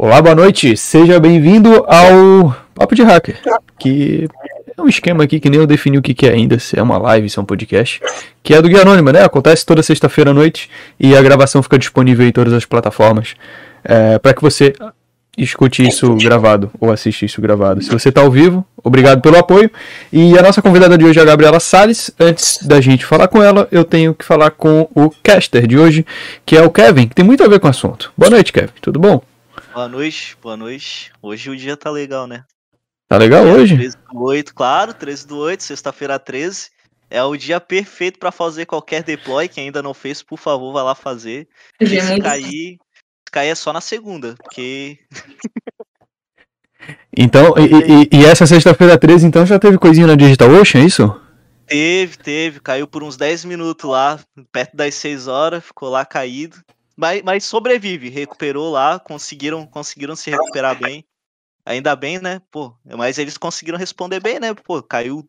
Olá, boa noite. Seja bem-vindo ao Papo de Hacker, que é um esquema aqui que nem eu defini o que, é ainda, se é uma live, se é um podcast, que é do Guia Anônima, né? Acontece toda sexta-feira à noite e a gravação fica disponível em todas as plataformas é, para que você escute isso gravado ou assiste isso gravado. Se você está ao vivo, obrigado pelo apoio. E a nossa convidada de hoje é a Gabriela Salles. Antes da gente falar com ela, eu tenho que falar com o caster de hoje, que é o Kevin, que tem muito a ver com o assunto. Boa noite, Kevin. Tudo bom? Boa noite, boa noite. Hoje o dia tá legal, né? Tá legal Dia hoje? 13 do 8, claro, 13 do 8, sexta-feira 13. É o dia perfeito pra fazer qualquer deploy. Quem ainda não fez, por favor, vá lá fazer. E se cair, se cair é só na segunda, porque Então, e, e- e essa sexta-feira 13, então já teve coisinha na Digital Ocean, é isso? teve, teve, caiu por uns 10 minutos lá, perto das 6 horas, ficou lá caído. Mas, mas sobrevive, recuperou lá, conseguiram, conseguiram se recuperar bem. Ainda bem, né? Pô, mas eles conseguiram responder bem, né? Pô, caiu,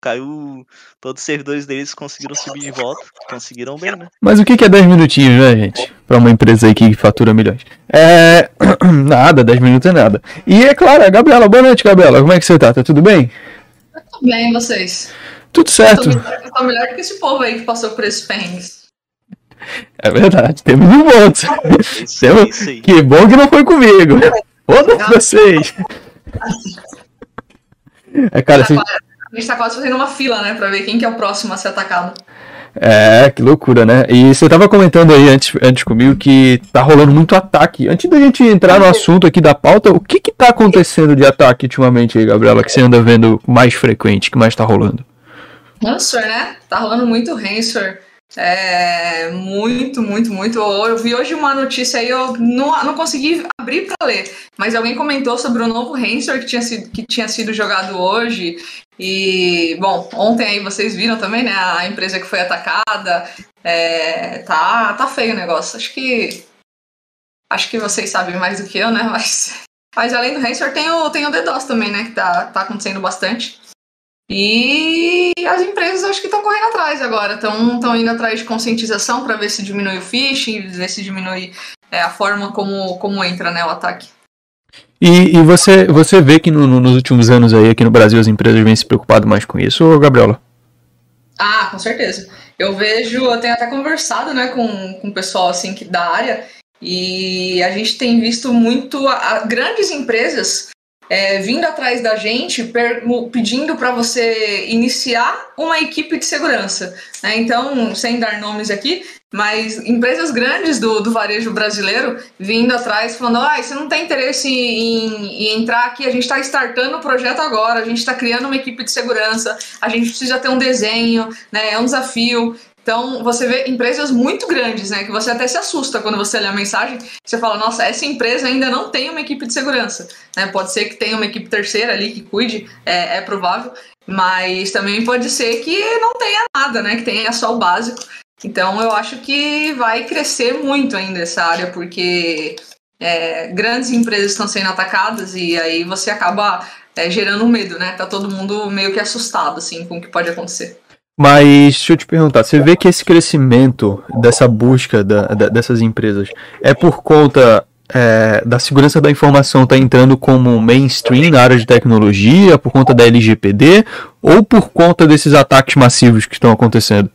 caiu, todos os servidores deles conseguiram subir de volta, conseguiram bem, né? Mas o que que é 10 minutinhos, né, gente? Pra uma empresa aí que fatura milhões. É. Nada, 10 minutos é nada. E é claro, a Gabriela, boa noite, Gabriela. Como é que você tá? Tá tudo bem? Tudo bem, vocês? Tudo Tô certo. melhor, eu tô melhor do que esse povo aí que passou por esses perrengues. É verdade, temos um ponto. É Isso, Temos- isso aí. Que bom que não foi comigo. Foda vocês. É, cara, assim, A gente tá quase fazendo uma fila, né, pra ver quem que é o próximo a ser atacado. É, que loucura, né? E você tava comentando aí antes, antes comigo que tá rolando muito ataque. Antes da gente entrar no assunto aqui da pauta, o que que tá acontecendo de ataque ultimamente aí, Gabriela, que você anda vendo mais frequente, que mais tá rolando? Ransomware, né? Tá rolando muito ransomware. É, muito, muito, muito. Eu vi hoje uma notícia aí, eu não, não consegui abrir para ler, mas alguém comentou sobre o novo ransomware que tinha sido, que tinha sido jogado hoje. E, bom, ontem aí vocês viram também, né? A empresa que foi atacada. É, tá, tá feio o negócio. Acho que. Acho que vocês sabem mais do que eu, né? Mas, mas além do ransomware, tem o, tem o DDoS também, né? Que tá, tá acontecendo bastante. E as empresas acho que estão correndo atrás agora, estão indo atrás de conscientização para ver se diminui o phishing, ver se diminui é, a forma como, como entra né, o ataque. E, e você, você vê que no- no- nos últimos anos aí, aqui no Brasil, as empresas vêm se preocupado mais com isso, Gabriela? Ah, com certeza. Eu vejo, eu tenho até conversado né, com, com o pessoal assim, que, da área, e a gente tem visto muito a- a- grandes empresas é, vindo atrás da gente pedindo para você iniciar uma equipe de segurança. né? Então, sem dar nomes aqui, mas empresas grandes do, do varejo brasileiro vindo atrás, falando: ah, você não tem interesse em, em entrar aqui? A gente está startando o projeto agora, a gente está criando uma equipe de segurança, a gente precisa ter um desenho, né? É um desafio. Então, você vê empresas muito grandes, né? Que você até se assusta quando você lê a mensagem. Você fala, nossa, essa empresa ainda não tem uma equipe de segurança. Né? Pode ser que tenha uma equipe terceira ali que cuide, é, é provável. Mas também pode ser que não tenha nada, né? Que tenha só o básico. Então, eu acho que vai crescer muito ainda essa área, porque é, grandes empresas estão sendo atacadas e aí você acaba é, gerando medo, né? Tá todo mundo meio que assustado, assim, com o que pode acontecer. Mas deixa eu te perguntar, você vê que esse crescimento dessa busca da- da- dessas empresas é por conta é, da segurança da informação tá entrando como mainstream na área de tecnologia, por conta da LGPD, ou por conta desses ataques massivos que estão acontecendo?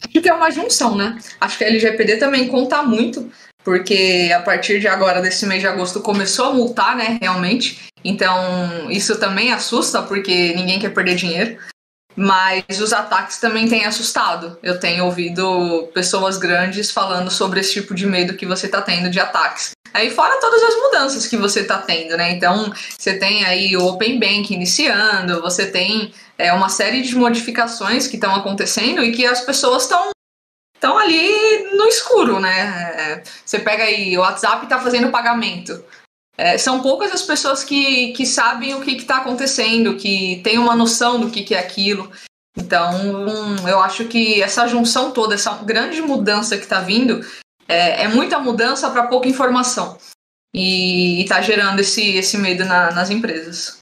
Acho que é uma junção, né? Acho que a LGPD também conta muito, porque a partir de agora, desse mês de agosto, começou a multar, né, realmente. Então, isso também assusta, porque ninguém quer perder dinheiro. Mas os ataques também têm assustado. Eu tenho ouvido pessoas grandes falando sobre esse tipo de medo que você está tendo de ataques. Aí fora todas as mudanças que você está tendo, né? Então, você tem aí o Open Bank iniciando, você tem é, uma série de modificações que estão acontecendo e que as pessoas estão estão ali no escuro, né? É, Você pega aí, o WhatsApp está fazendo pagamento. É, são poucas as pessoas que, que sabem o que está acontecendo, que têm uma noção do que, que é aquilo. Então, hum, eu acho que essa junção toda, essa grande mudança que está vindo, é, é muita mudança para pouca informação. E está gerando esse, esse medo na- nas empresas.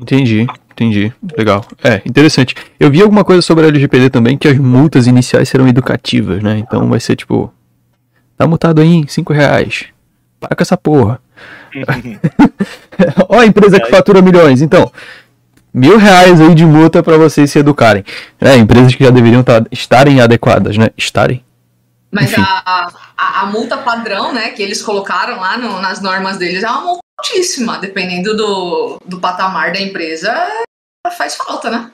Entendi, entendi. Legal. É, interessante. Eu vi alguma coisa sobre a LGPD também, que as multas iniciais serão educativas, né? Então vai ser tipo. Tá multado aí, 5 reais. Para com essa porra. Ó a empresa que fatura milhões. Então, mil reais aí de multa para vocês se educarem. É, empresas que já deveriam tá, estarem adequadas, né? Estarem. Mas a, a, a, multa padrão, né, que eles colocaram lá no, nas normas deles é uma multa altíssima, dependendo do, do patamar da empresa, faz falta, né?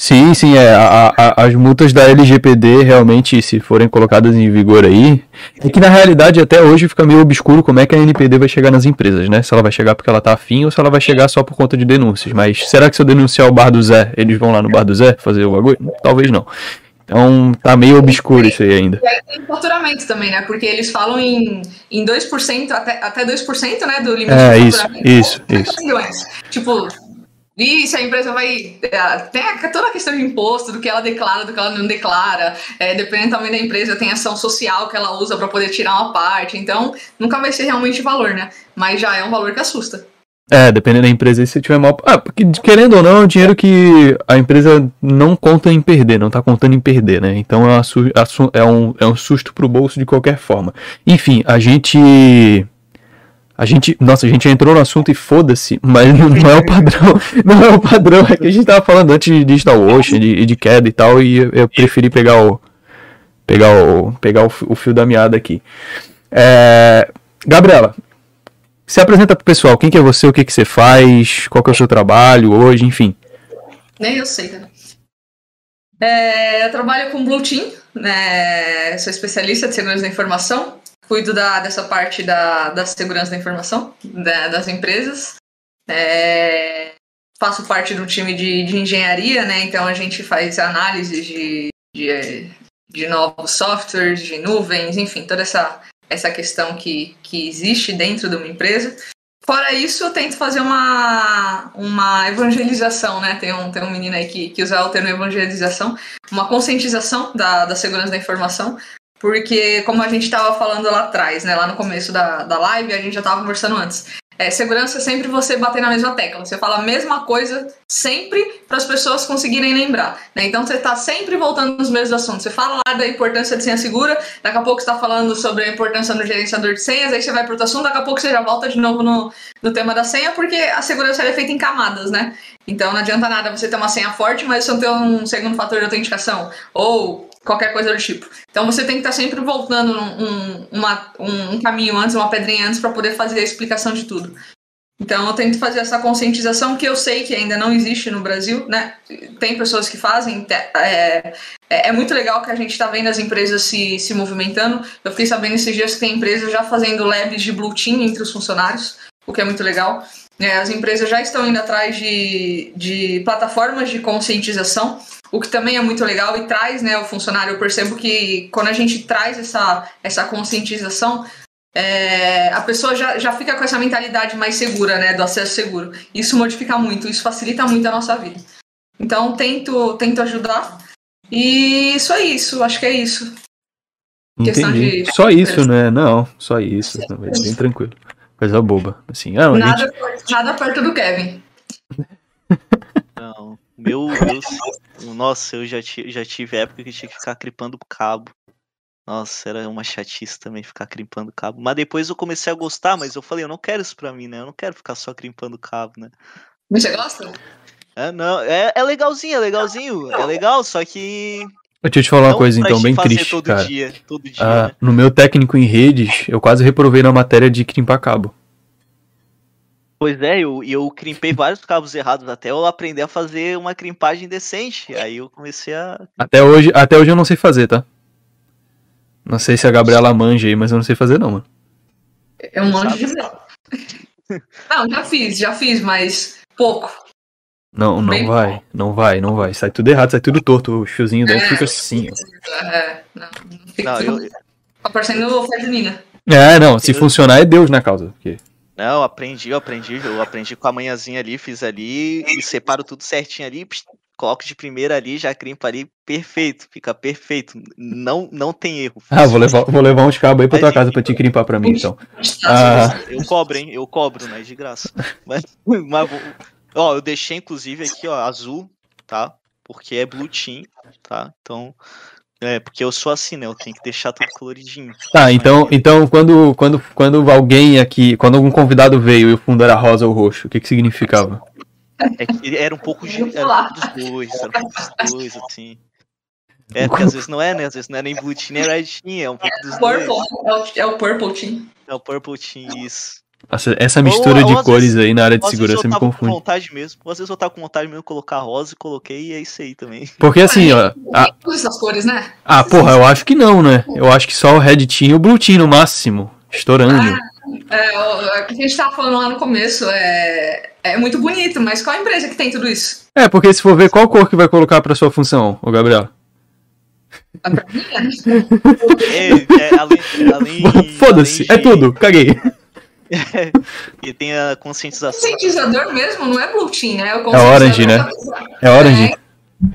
Sim, sim, é. A, a, as multas da LGPD realmente, se forem colocadas em vigor aí, é que na realidade até hoje fica meio obscuro como é que a NPD vai chegar nas empresas, né? Se ela vai chegar porque ela tá afim ou se ela vai chegar só por conta de denúncias. Mas será que se eu denunciar o bar do Zé, eles vão lá no bar do Zé fazer o bagulho? Talvez não. Então tá meio obscuro isso aí ainda. E aí tem faturamento também, né? Porque eles falam em, em 2%, até, até 2% né, do limite é, de faturamento. Isso, isso, isso. Tipo, e se a empresa vai. É, tem toda a questão de imposto, do que ela declara, do que ela não declara. É, dependendo também da empresa, tem ação social que ela usa para poder tirar uma parte. Então, nunca vai ser realmente valor, né? Mas já é um valor que assusta. É, dependendo da empresa, se tiver mal. Ah, porque querendo ou não, é um dinheiro que a empresa não conta em perder, não tá contando em perder, né? Então é, é um, é um susto pro bolso de qualquer forma. Enfim, a gente a gente, nossa, a gente entrou no assunto e foda-se, mas não é o padrão. Não é o padrão, é que a gente tava falando antes de Digital Ocean, de, de queda e tal, e eu, preferi pegar o pegar o pegar o, o fio da meada aqui. É, Gabriela, se apresenta pro pessoal, quem que é você, o que que você faz, qual que é o seu trabalho hoje, enfim. Nem eu sei, cara. É, eu trabalho com Blue Team, né, sou especialista de segurança da informação, cuido da, dessa parte da, da segurança da informação da, das empresas. É, faço parte do time de, de engenharia, né? Então a gente faz análise de, de, de novos softwares, de nuvens, enfim, toda essa, essa questão que, que existe dentro de uma empresa. Fora isso, eu tento fazer uma, uma evangelização, né? Tem um, tem um menino aí que, que usa o termo evangelização, uma conscientização da, da segurança da informação, porque, como a gente estava falando lá atrás, né, lá no começo da, da live, a gente já estava conversando antes. É, segurança é sempre você bater na mesma tecla. Você fala a mesma coisa sempre para as pessoas conseguirem lembrar. Né? Então você está sempre voltando nos mesmos assuntos. Você fala lá da importância de senha segura, daqui a pouco está falando sobre a importância do gerenciador de senhas, aí você vai para outro assunto, daqui a pouco você já volta de novo no, no tema da senha, porque a segurança é feita em camadas, né? Então não adianta nada você ter uma senha forte, mas você não ter um segundo fator de autenticação. Ou qualquer coisa do tipo. Então você tem que estar sempre voltando um, uma, um, caminho antes, uma pedrinha antes, para poder fazer a explicação de tudo. Então eu tento fazer essa conscientização que eu sei que ainda não existe no Brasil, né? Tem pessoas que fazem, é, é, é muito legal que a gente está vendo as empresas se, se movimentando. Eu fiquei sabendo esses dias que tem empresas já fazendo labs de Blue Team entre os funcionários, o que é muito legal. É, as empresas já estão indo atrás de, de plataformas de conscientização o que também é muito legal e traz né, o funcionário. Eu percebo que quando a gente traz essa, essa conscientização, é, a pessoa já, já fica com essa mentalidade mais segura, né, do acesso seguro. Isso modifica muito, isso facilita muito a nossa vida. Então, tento, tento ajudar. E isso é isso, acho que é isso. Entendi. De... Só isso, né? Não, só isso. Bem tranquilo. Coisa boba. Assim, ah, nada, gente... nada perto do Kevin. Não. Meu Deus. Nossa, eu já, já tive época que tinha que ficar cripando cabo. Nossa, era uma chatice também ficar crimpando cabo. Mas depois eu comecei a gostar, mas eu falei, eu não quero isso pra mim, né? Eu não quero ficar só crimpando cabo, né? Você gosta? É, não. É, é legalzinho, é legalzinho. É legal, só que. Deixa eu te falar uma coisa então, bem triste, todo cara. Dia, todo dia, ah, né? No meu técnico em redes, eu quase reprovei na matéria de crimpar cabo. Pois é, eu, eu crimpei vários cabos errados até eu aprender a fazer uma crimpagem decente. Aí eu comecei a. Até hoje, até hoje eu não sei fazer, tá? Não sei se a Gabriela manja aí, mas eu não sei fazer não, mano. Eu manjo de Não, já fiz, já fiz, mas pouco. Não, não Bem vai, pouco. não vai, não vai. Sai tudo errado, sai tudo torto. O fiozinho daí é, fica assim. Ó. É, não, não fica. Não, eu... Tá parecendo o Ferdinina. É, não, se eu... funcionar é Deus na causa. Porque... Não, aprendi, eu aprendi, eu aprendi com a manhãzinha ali, fiz ali e separo tudo certinho ali, coloco de primeira ali, já crimpa ali, perfeito, fica perfeito. Não, não tem erro. Ah, vou levar, vou levar uns cabos aí pra Mas, tua casa pra te crimpar pra mim, então. Ah. Eu cobro, hein? Eu cobro, né? De graça. Mas, mas ó, eu deixei inclusive aqui, ó, azul, tá? Porque é blue team, tá? Então, É, porque eu sou assim, né? Eu tenho que deixar tudo coloridinho. Tá, então, então quando, quando, quando alguém aqui, quando algum convidado veio e o fundo era rosa ou roxo, o que que significava? É que era um pouco, de, era um pouco dos dois, era um pouco dos dois, assim. É, porque às vezes não é, né? Às vezes não é nem Blue Team nem Red Team, é um pouco dos dois. Purple, é o, é o Purple Team. É o Purple Team, isso. Nossa, essa mistura Ou- de ou cores vezes- aí na área de segurança eu me tava com confunde. vontade mesmo. Ou às vezes eu tava com vontade mesmo de colocar rosa e coloquei e é isso aí também. Porque assim, ó. a- Tem todas essas cores, né? ah, porra, eu acho que não, né? Eu acho que só o Red Team e o Blue Team no máximo. Estourando. É, o o que a gente tava falando lá no começo é, é muito bonito, mas qual empresa que tem tudo isso? É, porque se for ver qual cor que vai colocar pra sua função, ô Gabriel. A pra mim, né? É, é, além. além Foda-se, é tudo, caguei. E tem a conscientização. Conscientizador mesmo não é Blue Team, né? É O orange, né? É Orange.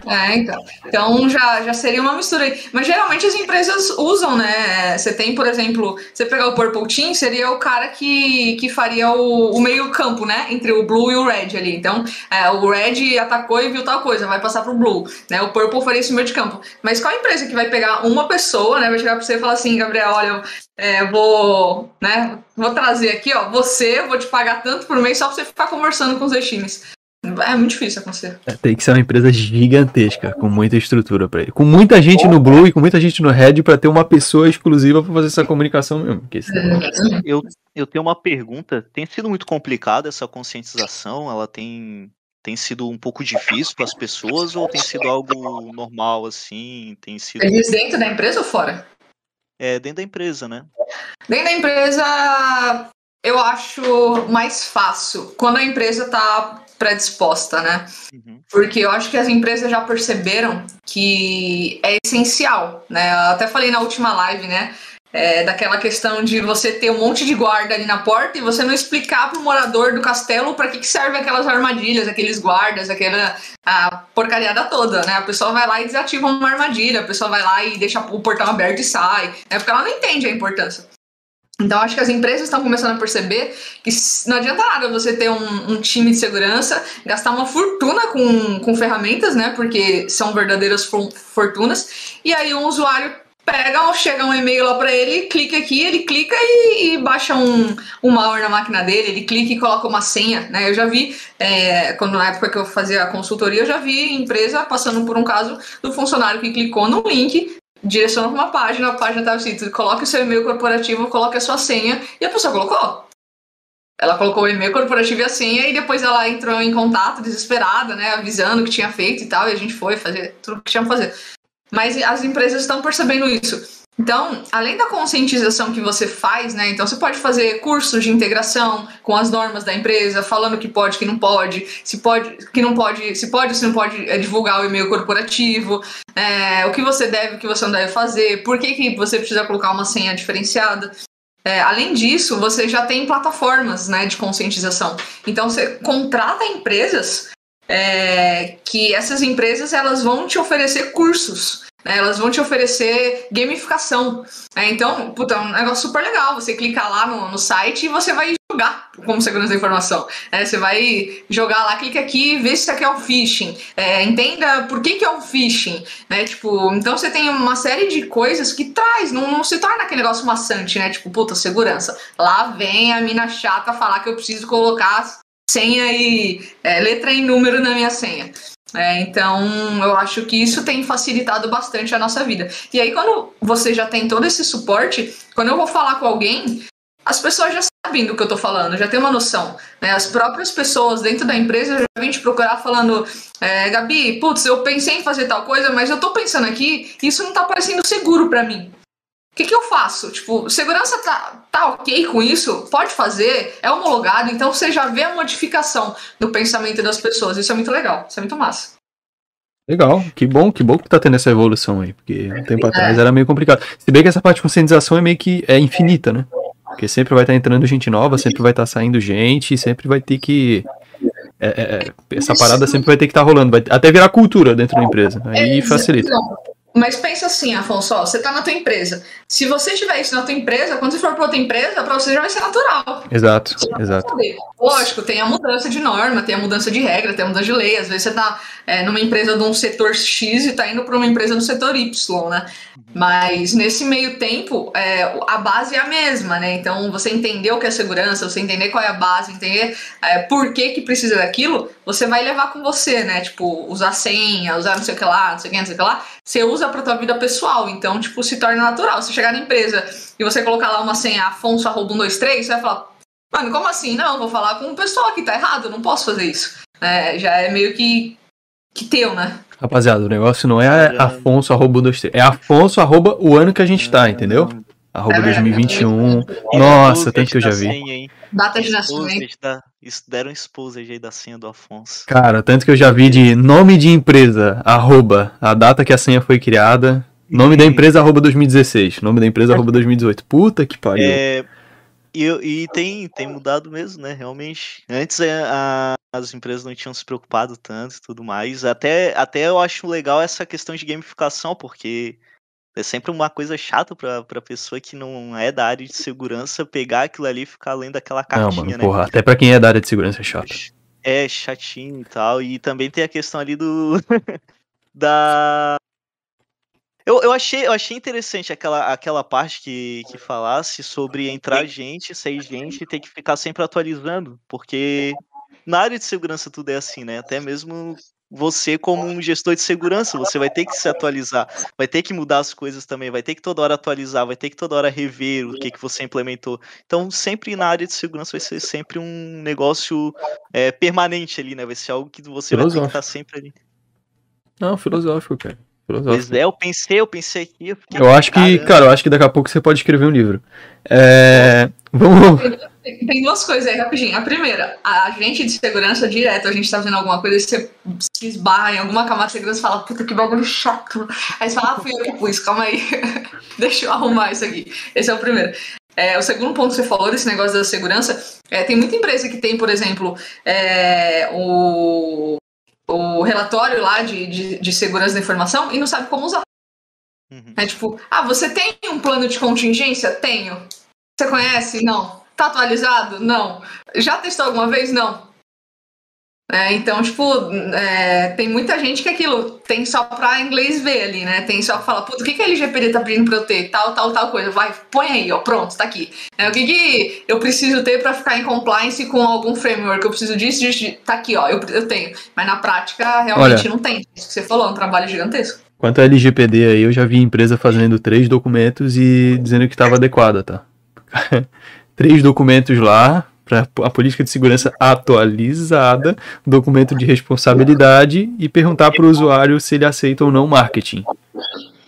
É, então. Então já, já seria uma mistura aí. Mas geralmente as empresas usam, né? Você tem, por exemplo, você pegar o Purple Team, seria o cara que, que faria o, o meio campo, né? Entre o Blue e o Red ali. Então, é, o Red atacou e viu tal coisa, vai passar pro Blue. Né? O Purple faria esse meio de campo. Mas qual empresa que vai pegar uma pessoa, né? Vai chegar pra você e falar assim, Gabriel, olha, é, vou, né? Vou trazer aqui, ó, você, vou te pagar tanto por mês só pra você ficar conversando com os seus times. É muito difícil acontecer. É, Tem que ser uma empresa gigantesca, com muita estrutura pra ele. Com muita gente no Blue e com muita gente no Red pra ter uma pessoa exclusiva pra fazer essa comunicação mesmo. Senão- Eu, eu tenho uma pergunta. Tem sido muito complicada essa conscientização? Ela tem, tem sido um pouco difícil para as pessoas ou tem sido algo normal assim? Tem sido Eles dentro da empresa ou fora? é, dentro da empresa, né? Dentro da empresa, eu acho mais fácil quando a empresa está predisposta, né? Uhum. Porque eu acho que as empresas já perceberam que é essencial, né? Eu até falei na última live, né? É, daquela questão de você ter um monte de guarda ali na porta e você não explicar pro morador do castelo para que, que serve aquelas armadilhas, aqueles guardas, aquela a porcariada toda, né? A pessoa vai lá e desativa uma armadilha, a pessoa vai lá e deixa o portão aberto e sai, né? Porque ela não entende a importância. Então, acho que as empresas estão começando a perceber que não adianta nada você ter um, um time de segurança, gastar uma fortuna com, com ferramentas, né? Porque são verdadeiras for- fortunas. E aí, um usuário pega, chega um e-mail lá para ele, clica aqui, ele clica e, e baixa um, um malware na máquina dele, ele clica e coloca uma senha, né? Eu já vi, é, quando na época que eu fazia a consultoria, eu já vi empresa passando por um caso do funcionário que clicou no link, direcionou para uma página, a página estava escrito, coloque o seu e-mail corporativo, coloque a sua senha, e a pessoa colocou. Ela colocou o e-mail corporativo e a senha, e depois ela entrou em contato, desesperada, né, avisando o que tinha feito e tal, e a gente foi fazer tudo o que tinha que fazer. Mas as empresas estão percebendo isso. Então, além da conscientização que você faz, né? Então você pode fazer cursos de integração com as normas da empresa, falando que pode, que não pode, se pode, que não pode, se pode, se não pode é, divulgar o e-mail corporativo, é, o que você deve, o que você não deve fazer, por que, que você precisa colocar uma senha diferenciada. É, além disso, você já tem plataformas né, de conscientização. Então você contrata empresas que essas empresas elas vão te oferecer cursos. Né, Elas vão te oferecer gamificação. né, Então, puta, é um negócio super legal. Você clica lá no, no site e você vai jogar como segurança da informação. né, Você vai jogar lá, clica aqui vê se isso aqui é o phishing. É, entenda por que, que é o phishing. Né? Tipo, então você tem uma série de coisas que traz, não, não se torna aquele negócio maçante, né? Tipo, puta, segurança. Lá vem a mina chata falar que eu preciso colocar senha e é, letra e número na minha senha. É, então, eu acho que isso tem facilitado bastante a nossa vida. E aí, quando você já tem todo esse suporte, quando eu vou falar com alguém, as pessoas já sabem do que eu tô falando, já tem uma noção. Né? As próprias pessoas dentro da empresa já vêm te procurar falando: é, Gabi, putz, eu pensei em fazer tal coisa, mas eu tô pensando aqui, isso não tá parecendo seguro para mim. O que, que eu faço? Tipo, segurança tá, tá ok com isso? Pode fazer? É homologado? Então você já vê a modificação no pensamento das pessoas. Isso é muito legal, isso é muito massa. Legal, que bom, que bom que tá tendo essa evolução aí, porque um tempo atrás era meio complicado. Se bem que essa parte de conscientização é meio que é infinita, né? Porque sempre vai estar entrando gente nova, sempre vai estar saindo gente, sempre vai ter que. é, é, é, essa parada sempre vai ter que estar rolando, vai até virar cultura dentro da empresa. Aí É, facilita. então, Mas pensa assim, Afonso, ó, você tá na tua empresa. Se você tiver isso na tua empresa, quando você for para outra empresa, para você já vai ser natural. Exato, exato. Lógico, tem a mudança de norma, tem a mudança de regra, tem a mudança de lei. Às vezes você tá é, numa empresa de um setor X e tá indo para uma empresa do setor Y, né? Mas nesse meio tempo, é, a base é a mesma, né? Então, você entender o que é segurança, você entender qual é a base, entender é, por que, que precisa daquilo, você vai levar com você, né? Tipo, usar senha, usar não sei o que lá, não sei o que, não sei o que lá. Você usa pra tua vida pessoal, então, tipo, se torna natural. Se chegar na empresa e você colocar lá uma senha Afonso arroba 123, você vai falar, mano, como assim? Não, vou falar com o pessoal aqui, tá errado, não posso fazer isso. É, já é meio que, que teu, né? Rapaziada, o negócio não é Afonso arroba 123, é Afonso arroba o ano que a gente tá, entendeu? Arroba É verdade. 2021. Nossa, tanto que eu já vi. Data de da, isso deram exposed aí da senha do Afonso. Cara, tanto que eu já vi de nome de empresa, arroba, a data que a senha foi criada, nome da empresa, arroba 2016, nome da empresa, arroba 2018. Puta que pariu. É, e, e tem, tem mudado mesmo, né? Realmente. Antes é, a- as empresas não tinham se preocupado tanto e tudo mais. Até, até eu acho legal essa questão de gamificação, porque é sempre uma coisa chata pra, pra pessoa que não é da área de segurança pegar aquilo ali e ficar lendo aquela Não, cartinha, mano, né? porra, até pra quem é da área de segurança é chato. É, chatinho e tal. E também tem a questão ali do. da. Eu, eu, achei, eu achei interessante aquela, aquela parte que, que falasse sobre entrar gente, sair gente e ter que ficar sempre atualizando. Porque na área de segurança tudo é assim, né? Até mesmo você, como um gestor de segurança, você vai ter que se atualizar, vai ter que mudar as coisas também, vai ter que toda hora atualizar, vai ter que toda hora rever o que, que você implementou. Então, sempre na área de segurança vai ser sempre um negócio é, permanente ali, né? Vai ser algo que você vai ter que estar sempre ali. Não, filosófico, cara. Pois é, eu pensei, eu pensei aqui. Eu, Eu acho que, caramba. cara, eu acho que daqui a pouco você pode escrever um livro. É. Vamos. Tem tem duas coisas aí, rapidinho. A primeira, a gente de segurança direto, a gente tá vendo alguma coisa e você se esbarra em alguma camada de segurança e fala, puta que bagulho chato. Aí você fala, ah, fui eu que pus, calma aí. Deixa eu arrumar isso aqui. Esse é o primeiro. É, o segundo ponto que você falou desse negócio da segurança, é, tem muita empresa que tem, por exemplo, é, o, o relatório lá de, de, de segurança da informação e não sabe como usar. Uhum. É tipo, ah, você tem um plano de contingência? Tenho. Você conhece? Não. Tá atualizado? Não. Já testou alguma vez? Não. É, então, tipo, é, tem muita gente que aquilo tem só pra inglês ver ali, né? Tem só pra falar, puta, o que, que a LGPD tá pedindo pra eu ter? Tal, tal, tal coisa. Vai, põe aí, ó, pronto, tá aqui. É, o que, que eu preciso ter pra ficar em compliance com algum framework? Eu preciso disso, disso, disso. tá aqui, ó, eu, eu tenho. Mas na prática, realmente Olha. não tem. Isso que você falou, é um trabalho gigantesco. Quanto a LGPD aí, eu já vi empresa fazendo três documentos e dizendo que estava adequada, tá? três documentos lá, para a política de segurança atualizada, documento de responsabilidade e perguntar para o usuário se ele aceita ou não marketing.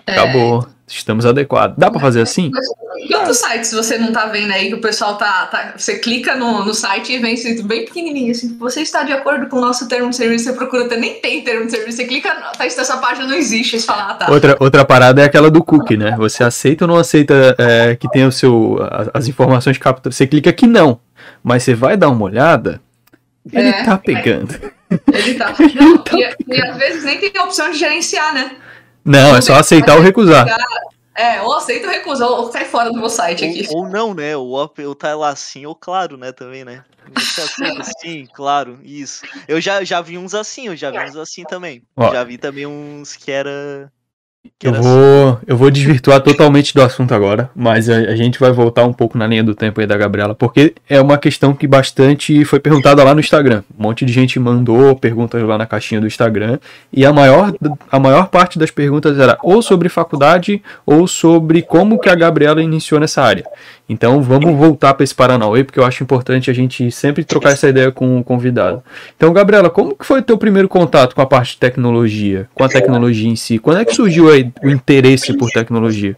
Acabou. Estamos adequados. Dá para fazer assim? Quantos sites você não tá vendo aí que o pessoal tá. tá- você clica no, no site e vem escrito bem pequenininho assim. Você está de acordo com o nosso termo de serviço? Você procura, nem tem termo de serviço. Você clica, tá, essa página não existe. Você fala, ah, tá. Outra, outra parada é aquela do cookie, né? Você aceita ou não aceita é, que tenha o seu, a- as informações capturadas? Você clica que não, mas você vai dar uma olhada, ele É. tá pegando. Ele tá. Não, e, e às vezes nem tem a opção de gerenciar, né? Não, é só aceitar ou recusar. É, ou aceita ou recusa, ou sai fora do meu site aqui. Ou, ou não, né? Ou, ou tá lá assim, ou claro, né? Também, né? Aceita sim, claro, isso. Eu já, já vi uns assim, eu já vi uns assim também. Ó. Já vi também uns que era. Eu vou, eu vou desvirtuar totalmente do assunto agora, mas a, a gente vai voltar um pouco na linha do tempo aí da Gabriela, porque é uma questão que bastante foi perguntada lá no Instagram. Um monte de gente mandou perguntas lá na caixinha do Instagram, e a maior, a maior parte das perguntas era ou sobre faculdade ou sobre como que a Gabriela iniciou nessa área. Então vamos voltar para esse Paranauê, porque eu acho importante a gente sempre trocar essa ideia com o convidado. Então, Gabriela, como que foi o teu primeiro contato com a parte de tecnologia, com a tecnologia em si? Quando é que surgiu aí o interesse por tecnologia?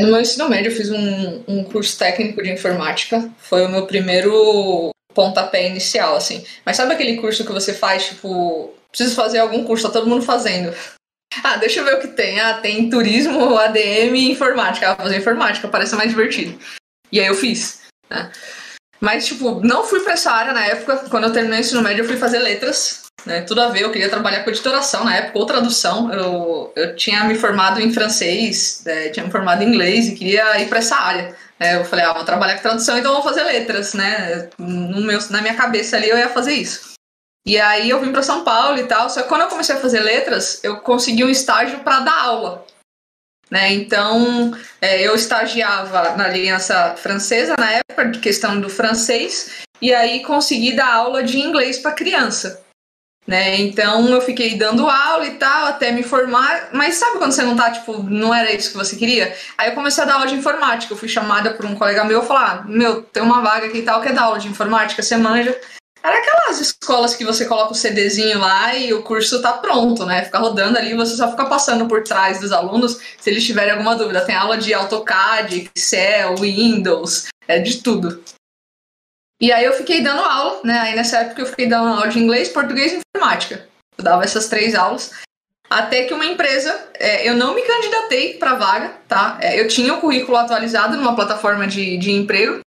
No meu ensino médio eu fiz um, um curso técnico de informática. Foi o meu primeiro pontapé inicial, assim. Mas sabe aquele curso que você faz, tipo, preciso fazer algum curso, tá todo mundo fazendo. Ah, deixa eu ver o que tem. Ah, tem turismo, ADM e informática. Ah, fazer informática, parece mais divertido. E aí eu fiz. Né? Mas, tipo, não fui pra essa área na época. Quando eu terminei o ensino médio, eu fui fazer letras. Né? Tudo a ver, eu queria trabalhar com editoração na época, ou tradução. Eu, eu tinha me formado em francês, né? tinha me formado em inglês e queria ir para essa área. É, eu falei, ah, vou trabalhar com tradução, então vou fazer letras, né? No meu, na minha cabeça ali eu ia fazer isso. E aí eu vim para São Paulo e tal, só que quando eu comecei a fazer letras, eu consegui um estágio para dar aula. Né? Então, é, eu estagiava na Aliança Francesa na época, de questão do francês, e aí consegui dar aula de inglês para criança. Né? Então eu fiquei dando aula e tal, até me formar, mas sabe quando você não tá, tipo, não era isso que você queria? Aí eu comecei a dar aula de informática, eu fui chamada por um colega meu, falar, ah, meu, tem uma vaga aqui e tal, quer dar aula de informática, você manja? Era aquelas escolas que você coloca o CDzinho lá e o curso tá pronto, né? Fica rodando ali, você só fica passando por trás dos alunos se eles tiverem alguma dúvida. Tem aula de AutoCAD, Excel, Windows, é de tudo. E aí eu fiquei dando aula, né? Aí nessa época eu fiquei dando aula de inglês, português e informática. Eu dava essas três aulas. Até que uma empresa, é, eu não me candidatei para vaga, tá? É, eu tinha o currículo atualizado numa plataforma de, de emprego.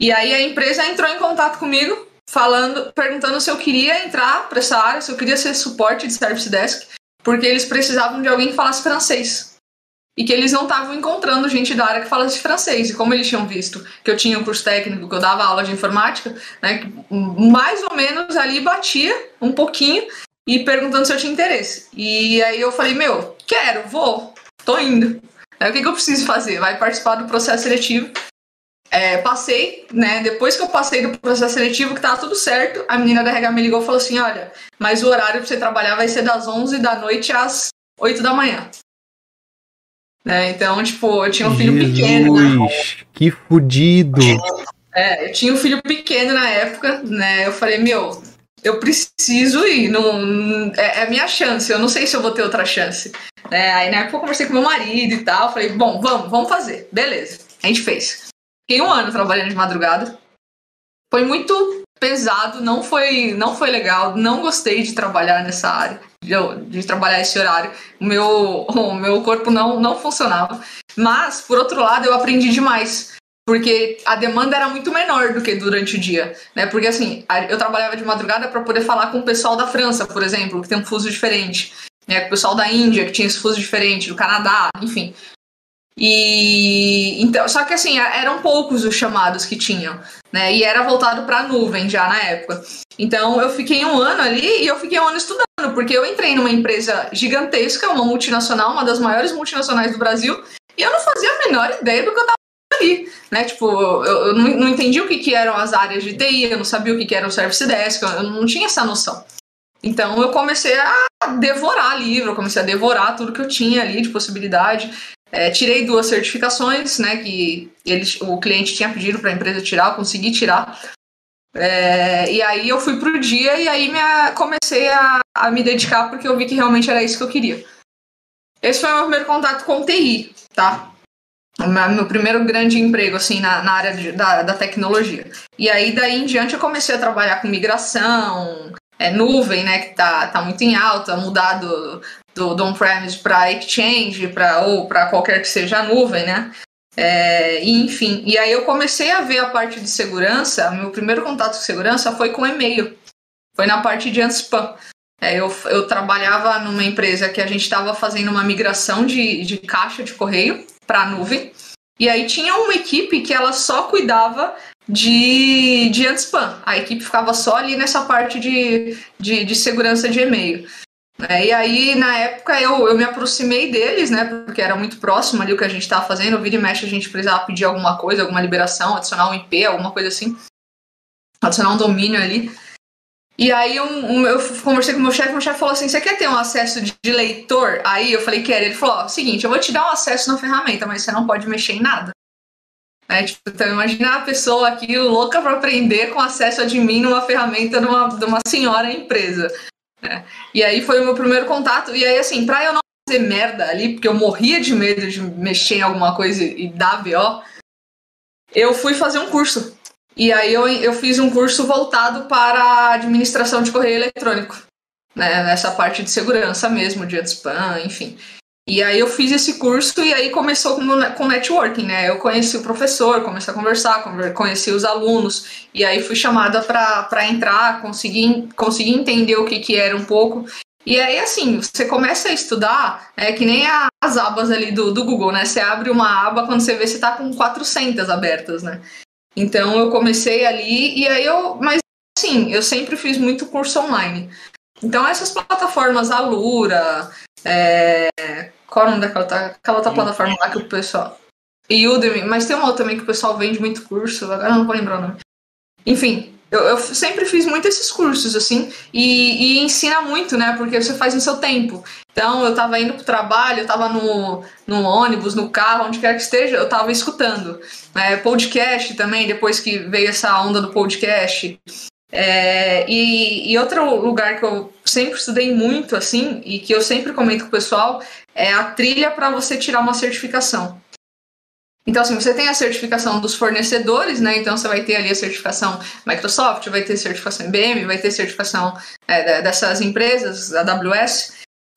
E aí a empresa entrou em contato comigo, falando, perguntando se eu queria entrar para essa área, se eu queria ser suporte de service desk, porque eles precisavam de alguém que falasse francês e que eles não estavam encontrando gente da área que falasse francês. E como eles tinham visto que eu tinha um curso técnico, que eu dava aula de informática, né, mais ou menos ali batia um pouquinho e perguntando se eu tinha interesse. E aí eu falei, meu, quero, vou, tô indo. Aí, o que, que eu preciso fazer? Vai participar do processo seletivo. É, passei, né? Depois que eu passei do processo seletivo, que tava tudo certo, a menina da RH me ligou e falou assim: olha, mas o horário pra você trabalhar vai ser das 11 da noite às 8 da manhã. Né? Então, tipo, eu tinha um filho Jesus, pequeno. Né? Que fudido! É, eu tinha um filho pequeno na época, né? Eu falei, meu, eu preciso ir, não, é, é a minha chance, eu não sei se eu vou ter outra chance. É, aí na época eu conversei com meu marido e tal, falei, bom, vamos, vamos fazer, beleza. A gente fez. Fiquei um ano trabalhando de madrugada. Foi muito pesado, não foi, não foi legal, não gostei de trabalhar nessa área, de, de, trabalhar esse horário. O meu, o meu corpo não, não funcionava. Mas, por outro lado, eu aprendi demais. Porque a demanda era muito menor do que durante o dia, né? Porque assim, eu trabalhava de madrugada para poder falar com o pessoal da França, por exemplo, que tem um fuso diferente, né? Com o pessoal da Índia, que tinha esse fuso diferente, do Canadá, enfim. E então, só que assim, eram poucos os chamados que tinham, né? E era voltado para nuvem já na época. Então eu fiquei um ano ali e eu fiquei um ano estudando, porque eu entrei numa empresa gigantesca, uma multinacional, uma das maiores multinacionais do Brasil, e eu não fazia a menor ideia do que eu tava ali, né? Tipo, eu, eu não, não entendi o que, que eram as áreas de TI, eu não sabia o que, que era o service desk, eu não tinha essa noção. Então eu comecei a devorar livro, eu comecei a devorar tudo que eu tinha ali de possibilidade. É, tirei duas certificações, né, que eles, o cliente tinha pedido para a empresa tirar, eu consegui tirar. É, e aí eu fui pro dia e aí minha, comecei a, a, me dedicar porque eu vi que realmente era isso que eu queria. Esse foi o meu primeiro contato com TI, tá? Meu primeiro grande emprego, assim, na, na área de, da, da tecnologia. E aí, daí em diante, eu comecei a trabalhar com migração, é, nuvem, né, que tá, tá muito em alta, mudar do, do, on-premise para Exchange, pra, ou para qualquer que seja a nuvem, né? É, enfim, e aí eu comecei a ver a parte de segurança, meu primeiro contato com segurança foi com e-mail, foi na parte de anti-spam. É, eu, eu trabalhava numa empresa que a gente estava fazendo uma migração de, de caixa de correio para nuvem, e aí tinha uma equipe que ela só cuidava de, de anti-spam. A equipe ficava só ali nessa parte de, de, de segurança de e-mail. É, e aí, na época, eu, eu me aproximei deles, né? Porque era muito próximo ali o que a gente estava fazendo. Vira e mexe, a gente precisava pedir alguma coisa, alguma liberação, adicionar um IP, alguma coisa assim. Adicionar um domínio ali. E aí um, um, eu conversei com o meu chefe, meu chefe falou assim: você quer ter um acesso de, de leitor? Aí eu falei, quero. Ele falou: ó, seguinte, eu vou te dar um acesso na ferramenta, mas você não pode mexer em nada. É, tipo, então imagina a pessoa aqui louca para aprender com acesso a admin numa ferramenta de uma, de uma senhora empresa. É. E aí foi o meu primeiro contato. E aí, assim, pra eu não fazer merda ali, porque eu morria de medo de mexer em alguma coisa e dar BO, eu fui fazer um curso. E aí eu, eu fiz um curso voltado para administração de correio eletrônico. Né, nessa parte de segurança mesmo, de spam, enfim. E aí eu fiz esse curso e aí começou com, com networking, né? Eu conheci o professor, comecei a conversar, conheci os alunos, e aí fui chamada para entrar, consegui, consegui entender o que, que era um pouco. E aí, assim, você começa a estudar, é que nem as abas ali do, do Google, né? Você abre uma aba quando você vê você tá com 400 abertas, né? Então eu comecei ali e aí eu, mas sim, eu sempre fiz muito curso online. Então essas plataformas, Alura, é, qual é o nome daquela aquela outra plataforma lá que o pessoal. Udemy, mas tem uma outra também que o pessoal vende muito curso, agora eu não vou lembrar o nome. Enfim, eu, eu sempre fiz muito esses cursos, assim, e, e, ensina muito, né? Porque você faz no seu tempo. Então, eu tava indo pro trabalho, eu tava no, no ônibus, no carro, onde quer que esteja, eu tava escutando. É, podcast também, depois que veio essa onda do podcast. É, e, e, outro lugar que eu sempre estudei muito, assim, e que eu sempre comento com o pessoal, é a trilha para você tirar uma certificação. Então, assim, você tem a certificação dos fornecedores, né? Então, você vai ter ali a certificação Microsoft, vai ter certificação IBM, vai ter certificação é, dessas empresas, AWS.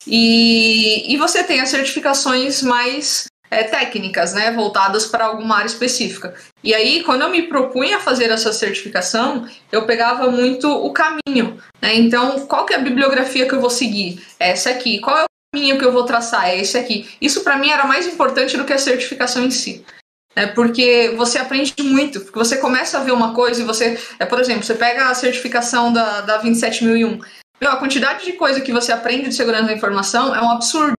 E, e você tem as certificações mais é, técnicas, né? Voltadas para alguma área específica. E aí, quando eu me propunha fazer essa certificação, eu pegava muito o caminho, né? Então, qual que é a bibliografia que eu vou seguir? Essa aqui. Qual é o caminho que eu vou traçar? É esse aqui. Isso, para mim, era mais importante do que a certificação em si. É porque você aprende muito, porque você começa a ver uma coisa e você, é, por exemplo, você pega a certificação da, da 27001. Meu, a quantidade de coisa que você aprende de segurança da informação é um absurdo.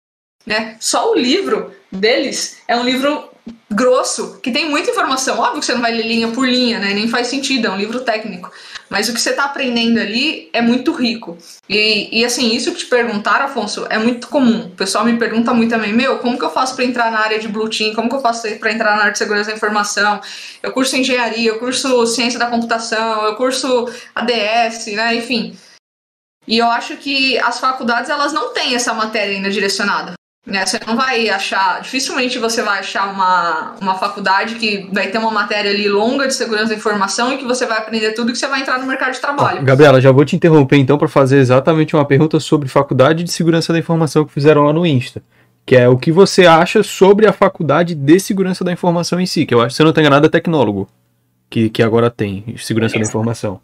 Né? Só o livro deles é um livro grosso, que tem muita informação. Óbvio que você não vai ler linha por linha, né? Nem faz sentido, é um livro técnico. Mas o que você está aprendendo ali é muito rico. E, e assim, isso que te perguntaram, Afonso, é muito comum. O pessoal me pergunta muito também, meu, como que eu faço para entrar na área de Blue Team? Como que eu faço para entrar na área de segurança da informação? Eu curso engenharia, eu curso ciência da computação, eu curso ADS, né? Enfim. E eu acho que as faculdades, elas não têm essa matéria ainda direcionada. Né? Você não vai achar, dificilmente você vai achar uma, uma faculdade que vai ter uma matéria ali longa de segurança da informação e que você vai aprender tudo que você vai entrar no mercado de trabalho. Gabriela, já vou te interromper então para fazer exatamente uma pergunta sobre faculdade de segurança da informação que fizeram lá no Insta. Que é o que você acha sobre a faculdade de segurança da informação em si, que eu acho que você não tem nada tecnólogo, que, que agora tem, segurança é. da informação.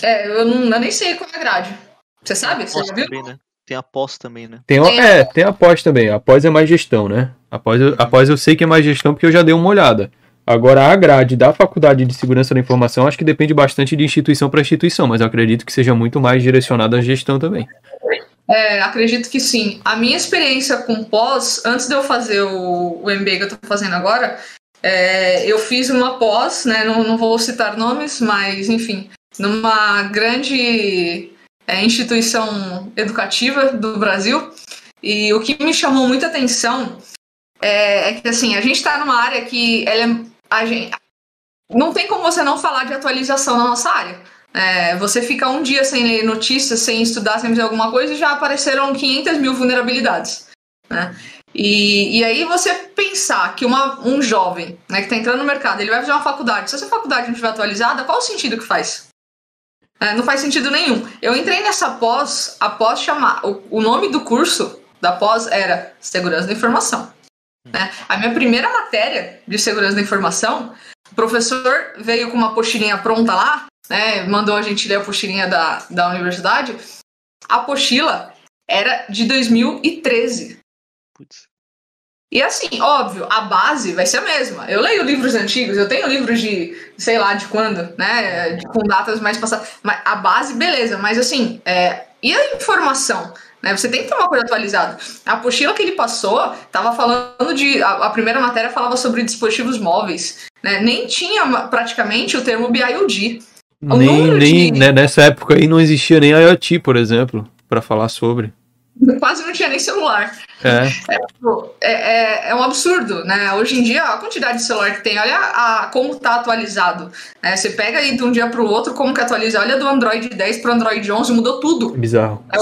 É, eu, não, eu nem sei como é grade. Você sabe? Você já viu? Também, né? Tem após também, né? Tem, tem é, tem após também. Após é mais gestão, né? Após eu, após eu sei que é mais gestão porque eu já dei uma olhada. Agora, a grade da Faculdade de Segurança da Informação acho que depende bastante de instituição para instituição, mas eu acredito que seja muito mais direcionada à gestão também. É, acredito que sim. A minha experiência com pós, antes de eu fazer o, o MBA que eu estou fazendo agora, é, eu fiz uma pós, né? Não, não vou citar nomes, mas enfim, numa grande é, instituição educativa do Brasil. E o que me chamou muita atenção é, é que assim, a gente está numa área que ela é, gente, não tem como você não falar de atualização na nossa área. É, você fica um dia sem ler notícias, sem estudar, sem fazer alguma coisa e já apareceram 500 mil vulnerabilidades. Né? E, e aí você pensar que uma, um jovem né, que está entrando no mercado, ele vai fazer uma faculdade, se essa faculdade não estiver atualizada, qual o sentido que faz? É, não faz sentido nenhum. Eu entrei nessa pós, após chamar. O, o nome do curso da pós era Segurança da Informação. Né? A minha primeira matéria de segurança da informação, o professor veio com uma apostilinha pronta lá, né? mandou a gente ler a apostilinha da, da universidade. A apostila era de 2013. Putz. E assim, óbvio, a base vai ser a mesma. Eu leio livros antigos, eu tenho livros de, sei lá, de quando, né? De, com datas mais passadas. Mas a base, beleza, mas assim, é, e a informação? Né? Você tem que ter uma coisa atualizada. A apostila que ele passou estava falando de. A, a, primeira matéria falava sobre dispositivos móveis. Né? Nem tinha praticamente o termo BIOD. O nem, nem de... né, nessa época aí não existia nem IoT, por exemplo, para falar sobre. Quase não tinha nem celular. É. É, é, é, é, um absurdo, né? Hoje em dia, a quantidade de celular que tem, olha a, como tá atualizado. Né? Você pega aí de um dia para o outro, como que atualiza. Olha do Android 10 para Android 11, mudou tudo. Bizarro. É,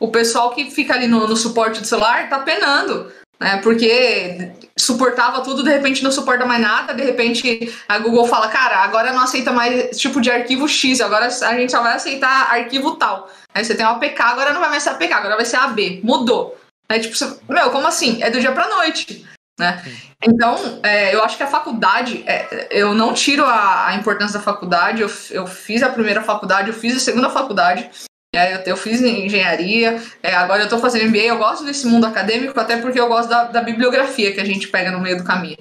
o, pessoal que fica ali no, no suporte do celular tá penando. Né, porque suportava tudo, de repente não suporta mais nada, de repente a Google fala, cara, agora não aceita mais tipo de arquivo X, agora a gente só vai aceitar arquivo tal. Aí você tem uma APK, agora não vai mais ser APK, agora vai ser AB. Mudou. É tipo, meu, como assim? É do dia pra noite. Né? Então, é, eu acho que a faculdade, é, eu não tiro a, a, importância da faculdade, eu, eu fiz a primeira faculdade, eu fiz a segunda faculdade, é, eu, eu, fiz engenharia, é, agora eu estou fazendo MBA, eu gosto desse mundo acadêmico, até porque eu gosto da, da bibliografia que a gente pega no meio do caminho.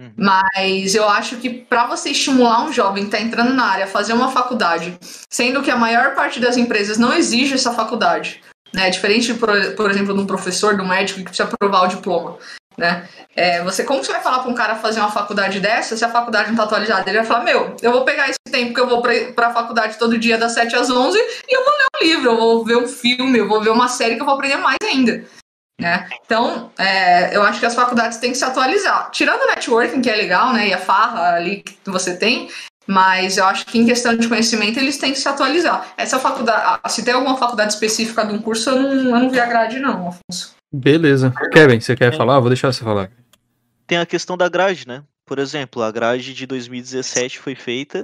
Uhum. Mas eu acho que para você estimular um jovem que está entrando na área a fazer uma faculdade, sendo que a maior parte das empresas não exige essa faculdade, né? Diferente, por, por exemplo, de um professor, de um médico que precisa provar o diploma né? É, você, como você vai falar para um cara fazer uma faculdade dessa se a faculdade não está atualizada? Ele vai falar: Meu, eu vou pegar esse tempo que eu vou para a faculdade todo dia das 7 às 11 e eu vou ler um livro, eu vou ver um filme, eu vou ver uma série que eu vou aprender mais ainda. Né? Então, é, eu acho que as faculdades têm que se atualizar. Tirando o networking, que é legal, né? E a farra ali que você tem, mas eu acho que em questão de conhecimento eles têm que se atualizar. Essa faculdade, se tem alguma faculdade específica de um curso, eu não, eu não vi a grade, não, Afonso. Beleza. Kevin, você quer é. falar? Vou deixar você falar. Tem a questão da grade, né? Por exemplo, a grade de 2017 foi feita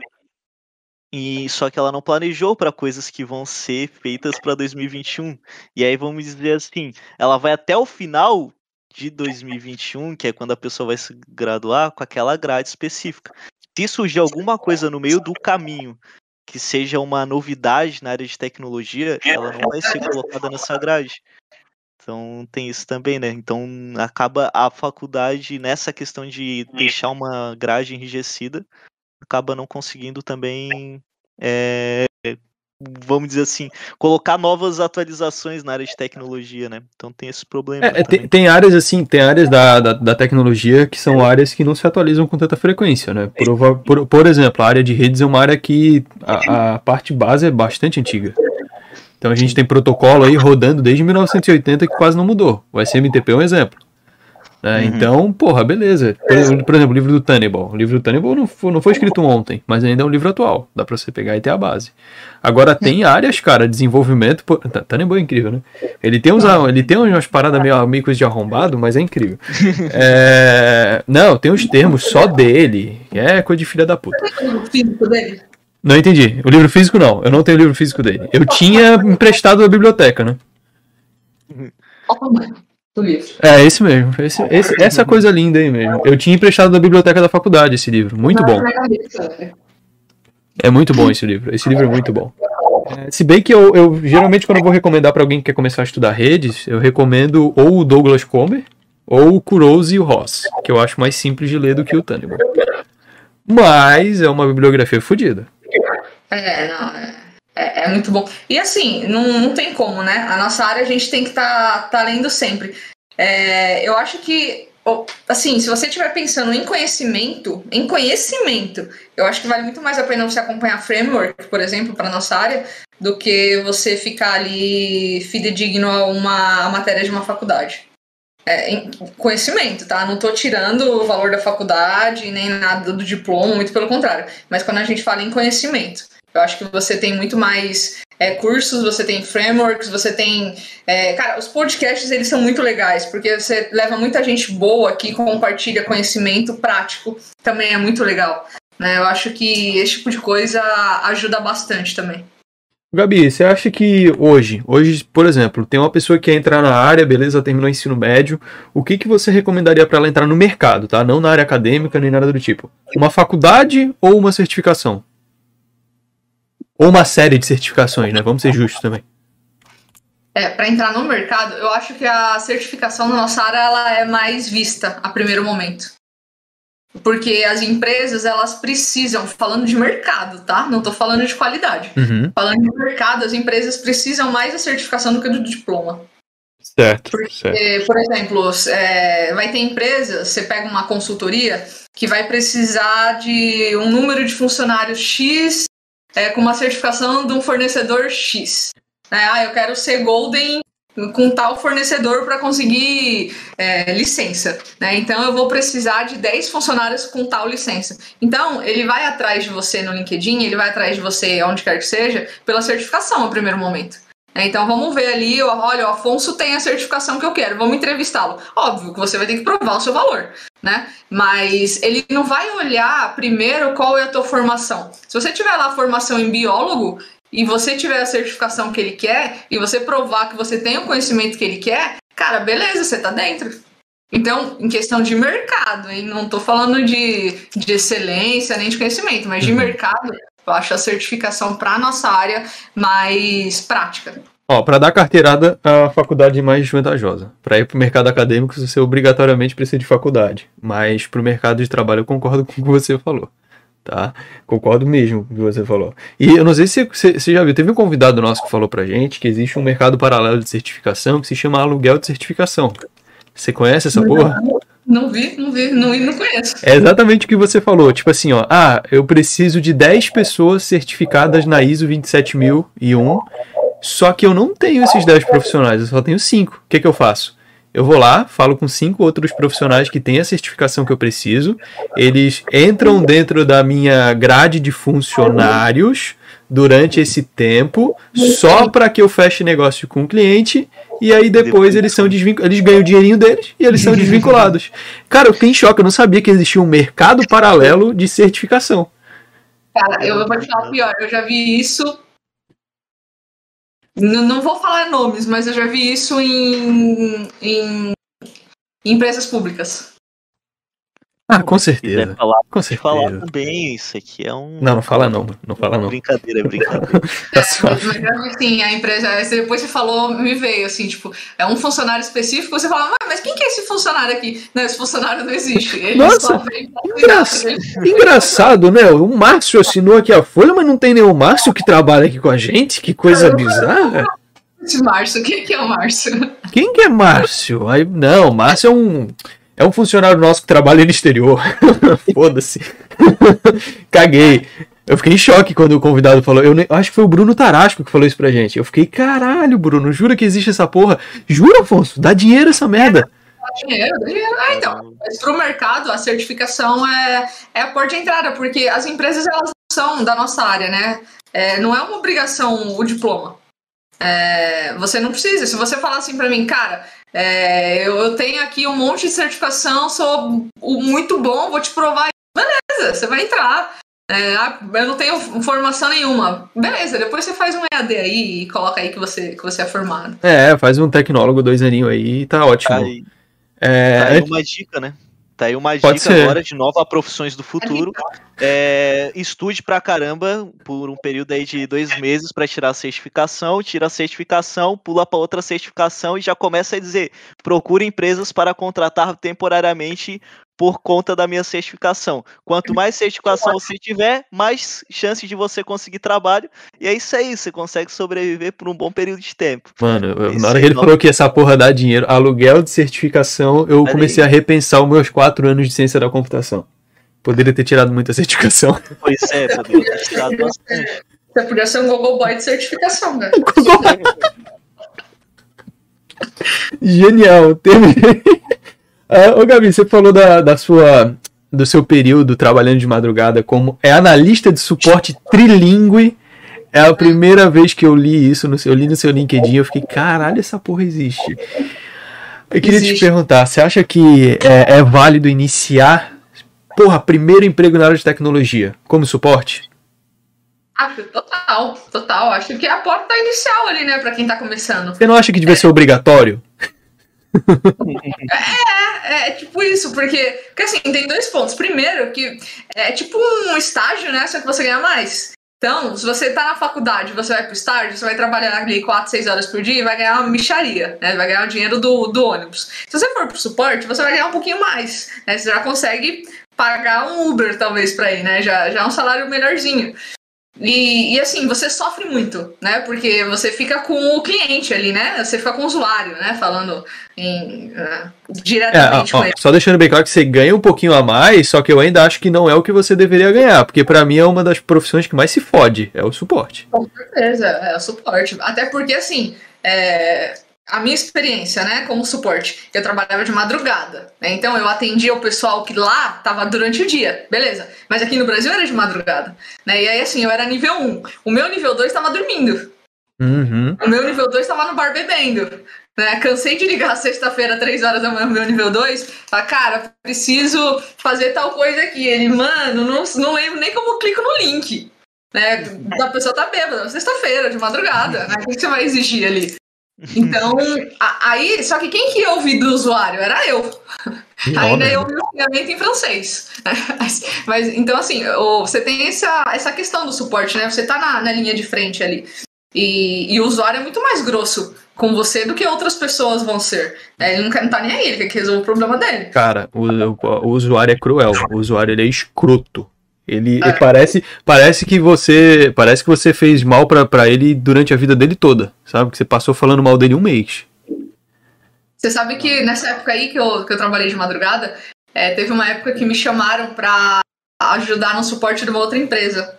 e só que ela não planejou para coisas que vão ser feitas para 2021. E aí vamos dizer assim, ela vai até o final de 2021, que é quando a pessoa vai se graduar, com aquela grade específica. Se surgir alguma coisa no meio do caminho que seja uma novidade na área de tecnologia, ela não vai ser colocada nessa grade. Então tem isso também, né? Então acaba a faculdade nessa questão de deixar uma grade enrijecida, acaba não conseguindo também, é, vamos dizer assim, colocar novas atualizações na área de tecnologia, né? Então tem esse problema. É, tem, tem, áreas assim, tem áreas da, da, da, tecnologia que são áreas que não se atualizam com tanta frequência, né? Por, por, por exemplo, a área de redes é uma área que a, a parte base é bastante antiga. Então a gente tem protocolo aí rodando desde 1980 que quase não mudou. O SMTP é um exemplo. Né? Uhum. Então, porra, beleza. Por, por, exemplo, o livro do Tannibal. O livro do Tannibal não foi, não foi escrito ontem, mas ainda é um livro atual. Dá pra você pegar e ter a base. Agora tem áreas, cara, desenvolvimento. Tannibal é incrível, né? Ele tem, uns, ele tem umas paradas meio, meio coisa de arrombado, mas é incrível. É, não, tem os termos só dele. É coisa de filha da puta. O físico dele. Não entendi. O livro físico não. Eu não tenho o livro físico dele. Eu tinha emprestado da biblioteca, né? Do livro. É, esse mesmo. Esse, esse, essa coisa linda aí mesmo. Eu tinha emprestado da biblioteca da faculdade esse livro. Muito bom. É muito bom esse livro. Esse livro é muito bom. É, se bem que eu, eu, geralmente quando eu vou recomendar para alguém que quer começar a estudar redes, eu recomendo ou o Douglas Comer ou o Kurose e o Ross, que eu acho mais simples de ler do que o Tannibal. Mas é uma bibliografia fodida. É, não, é, é, é, muito bom. E assim, não, não tem como, né? A nossa área a gente tem que estar tá, tá lendo sempre. É, eu acho que, assim, se você estiver pensando em conhecimento, em conhecimento, eu acho que vale muito mais a pena você acompanhar framework, por exemplo, para nossa área, do que você ficar ali fidedigno a uma a matéria de uma faculdade. É, conhecimento, tá? Não estou tirando o valor da faculdade, nem nada do diploma, muito pelo contrário. Mas quando a gente fala em conhecimento, eu acho que você tem muito mais é, cursos, você tem frameworks, você tem. É, cara, os podcasts eles são muito legais, porque você leva muita gente boa aqui, compartilha conhecimento prático, também é muito legal. Né? Eu acho que esse tipo de coisa ajuda bastante também. Gabi, você acha que hoje, hoje, por exemplo, tem uma pessoa que quer entrar na área, beleza, terminou o ensino médio, o que, que você recomendaria para ela entrar no mercado, tá? Não na área acadêmica nem nada do tipo. Uma faculdade ou uma certificação? Ou uma série de certificações, né? Vamos ser justos também. É, para entrar no mercado, eu acho que a certificação na nossa área ela é mais vista a primeiro momento. Porque as empresas, elas precisam, falando de mercado, tá? Não estou falando de qualidade. Uhum. Falando de mercado, as empresas precisam mais da certificação do que do diploma. Certo. Porque, certo. por exemplo, é, vai ter empresas, você pega uma consultoria que vai precisar de um número de funcionários X é, com uma certificação de um fornecedor X. É, ah, eu quero ser Golden com tal fornecedor para conseguir é, licença. Né? Então eu vou precisar de 10 funcionários com tal licença. Então ele vai atrás de você no LinkedIn, ele vai atrás de você onde quer que seja, pela certificação no primeiro momento. É, então vamos ver ali, olha, o Afonso tem a certificação que eu quero, vamos entrevistá-lo. Óbvio que você vai ter que provar o seu valor, né? Mas ele não vai olhar primeiro qual é a tua formação. Se você tiver lá formação em biólogo e você tiver a certificação que ele quer e você provar que você tem o conhecimento que ele quer, cara, beleza, você tá dentro. Então, em questão de mercado, hein? não estou falando de, de excelência nem de conhecimento, mas de uhum. mercado, eu acho a certificação para a nossa área mais prática. Ó, para dar carteirada, a faculdade é mais vantajosa. Para ir para o mercado acadêmico, você obrigatoriamente precisa de faculdade. Mas para o mercado de trabalho, eu concordo com o que você falou. Tá? Concordo mesmo com o que você falou. E eu não sei se você, você já viu, teve um convidado nosso que falou pra gente que existe um mercado paralelo de certificação que se chama aluguel de certificação. Você conhece essa porra? Não vi, não vi, não, não conheço. É exatamente o que você falou. Tipo assim, ó. Ah, eu preciso de 10 pessoas certificadas na ISO 27001. Só que eu não tenho esses 10 profissionais, eu só tenho 5. O que, que eu faço? Eu vou lá, falo com cinco outros profissionais que têm a certificação que eu preciso. Eles entram dentro da minha grade de funcionários durante esse tempo, só para que eu feche negócio com o cliente e aí depois eles são desvinculados, eles ganham o dinheirinho deles e eles são desvinculados. Cara, eu fiquei em choque, eu não sabia que existia um mercado paralelo de certificação. Cara, eu vou te falar pior, eu já vi isso. Não, não vou falar nomes, mas eu já vi isso em, em empresas públicas. Ah, com certeza. Falar, com certeza. falar também, isso aqui é um. Não, não fala não, não fala não. Brincadeira, é brincadeira. tá mas, mas assim, a empresa, depois você falou, me veio assim, tipo, é um funcionário específico, você fala, mas quem que é esse funcionário aqui? Não, esse funcionário não existe. Ele Nossa, engra... engraçado, né? O Márcio assinou aqui a folha, mas não tem nenhum Márcio que trabalha aqui com a gente? Que coisa bizarra. Esse Márcio, quem que é o Márcio? Quem que é Márcio? Aí, não, Márcio é um é um funcionário nosso que trabalha no exterior. Foda-se. Caguei. Eu fiquei em choque quando o convidado falou. Eu nem, acho que foi o Bruno Tarasco que falou isso pra gente. Eu fiquei, caralho, Bruno, jura que existe essa porra? Jura, Afonso? Dá dinheiro essa merda. Dá dinheiro, dá dinheiro. Ah, então. Mas pro mercado, a certificação é, é a porta de entrada, porque as empresas, elas são da nossa área, né? É, não é uma obrigação o diploma. É, você não precisa. Se você falar assim para mim, cara, é, eu, eu, tenho aqui um monte de certificação, sou muito bom, vou te provar. Beleza, você vai entrar. É, ah, eu não tenho formação nenhuma. Beleza, depois você faz um EAD aí e coloca aí que você, que você é formado. É, faz um tecnólogo dois aninhos aí e tá ótimo. Tá aí, é, tá aí uma dica, né? Tá aí uma Pode dica ser. agora de nova profissões do futuro. É, estude pra caramba por um período aí de dois meses para tirar a certificação, tira a certificação, pula para outra certificação e já começa a dizer: procure empresas para contratar temporariamente por conta da minha certificação. Quanto mais certificação você tiver, mais chance de você conseguir trabalho. E é isso aí, você consegue sobreviver por um bom período de tempo. Mano, eu, na hora que ele não... falou que essa porra dá dinheiro, aluguel de certificação, eu comecei a repensar os meus quatro anos de ciência da computação. Poderia ter tirado muita certificação. Pois é, poderia ter tirado bastante. Você podia ser um Google Boy de certificação, né? Genial, terminei. Uh, ô Gabi, você falou da, da sua, do seu período trabalhando de madrugada como é analista de suporte trilingue. É a primeira vez que eu li isso, no seu, eu li no seu LinkedIn, eu fiquei, caralho, essa porra existe. Eu queria existe. te perguntar, você acha que é, é válido iniciar, porra, primeiro emprego na área de tecnologia, como suporte? Acho, total, total. Acho que é a porta inicial ali, né, pra quem tá começando. Você não acha que devia é. ser obrigatório? É, é tipo isso, porque, porque assim, tem dois pontos. Primeiro, que é tipo um estágio, né? Só que você ganha mais. Então, se você tá na faculdade, você vai pro estágio, você vai trabalhar ali 4, 6 horas por dia e vai ganhar uma micharia, né? Vai ganhar o dinheiro do, do ônibus. Se você for pro suporte, você vai ganhar um pouquinho mais, né? Você já consegue pagar um Uber, talvez, pra ir, né? Já, já é um salário melhorzinho. E, e, assim, você sofre muito, né? Porque você fica com o cliente ali, né? Você fica com o usuário, né? Falando em, uh, diretamente é, ó, com ele. Só deixando bem claro que você ganha um pouquinho a mais, só que eu ainda acho que não é o que você deveria ganhar, porque para mim é uma das profissões que mais se fode, é o suporte. Com certeza, é o suporte. Até porque, assim, é, a minha experiência, né, como suporte, eu trabalhava de madrugada, né? Então eu atendia o pessoal que lá tava durante o dia, beleza. Mas aqui no Brasil era de madrugada, né? E aí assim, eu era nível 1. O meu nível 2 tava dormindo. Uhum. O meu nível 2 tava no bar bebendo. Né? Cansei de ligar sexta-feira, 3 horas da manhã, meu nível 2. Falar, cara, preciso fazer tal coisa aqui. Ele, mano, não, não lembro nem como clico no link. Né? A pessoa tá bêbada, sexta-feira, de madrugada, né? O que você vai exigir ali? Então, aí, só que quem que ia ouvir do usuário? Era eu. Ainda eu ouvi o treinamento em francês. Mas, então, assim, você tem essa, essa questão do suporte, né? Você tá na, na linha de frente ali. E, e o usuário é muito mais grosso com você do que outras pessoas vão ser. né? Ele não, quer, não tá nem aí, ele quer que resolva o problema dele. Cara, o, o- o usuário é cruel. O usuário ele é escroto. Ele, É. ele parece, parece que você, parece que você fez mal pra, pra ele durante a vida dele toda, sabe? Que você passou falando mal dele um mês. Você sabe que nessa época aí que eu, que eu trabalhei de madrugada, é, teve uma época que me chamaram pra ajudar no suporte de uma outra empresa.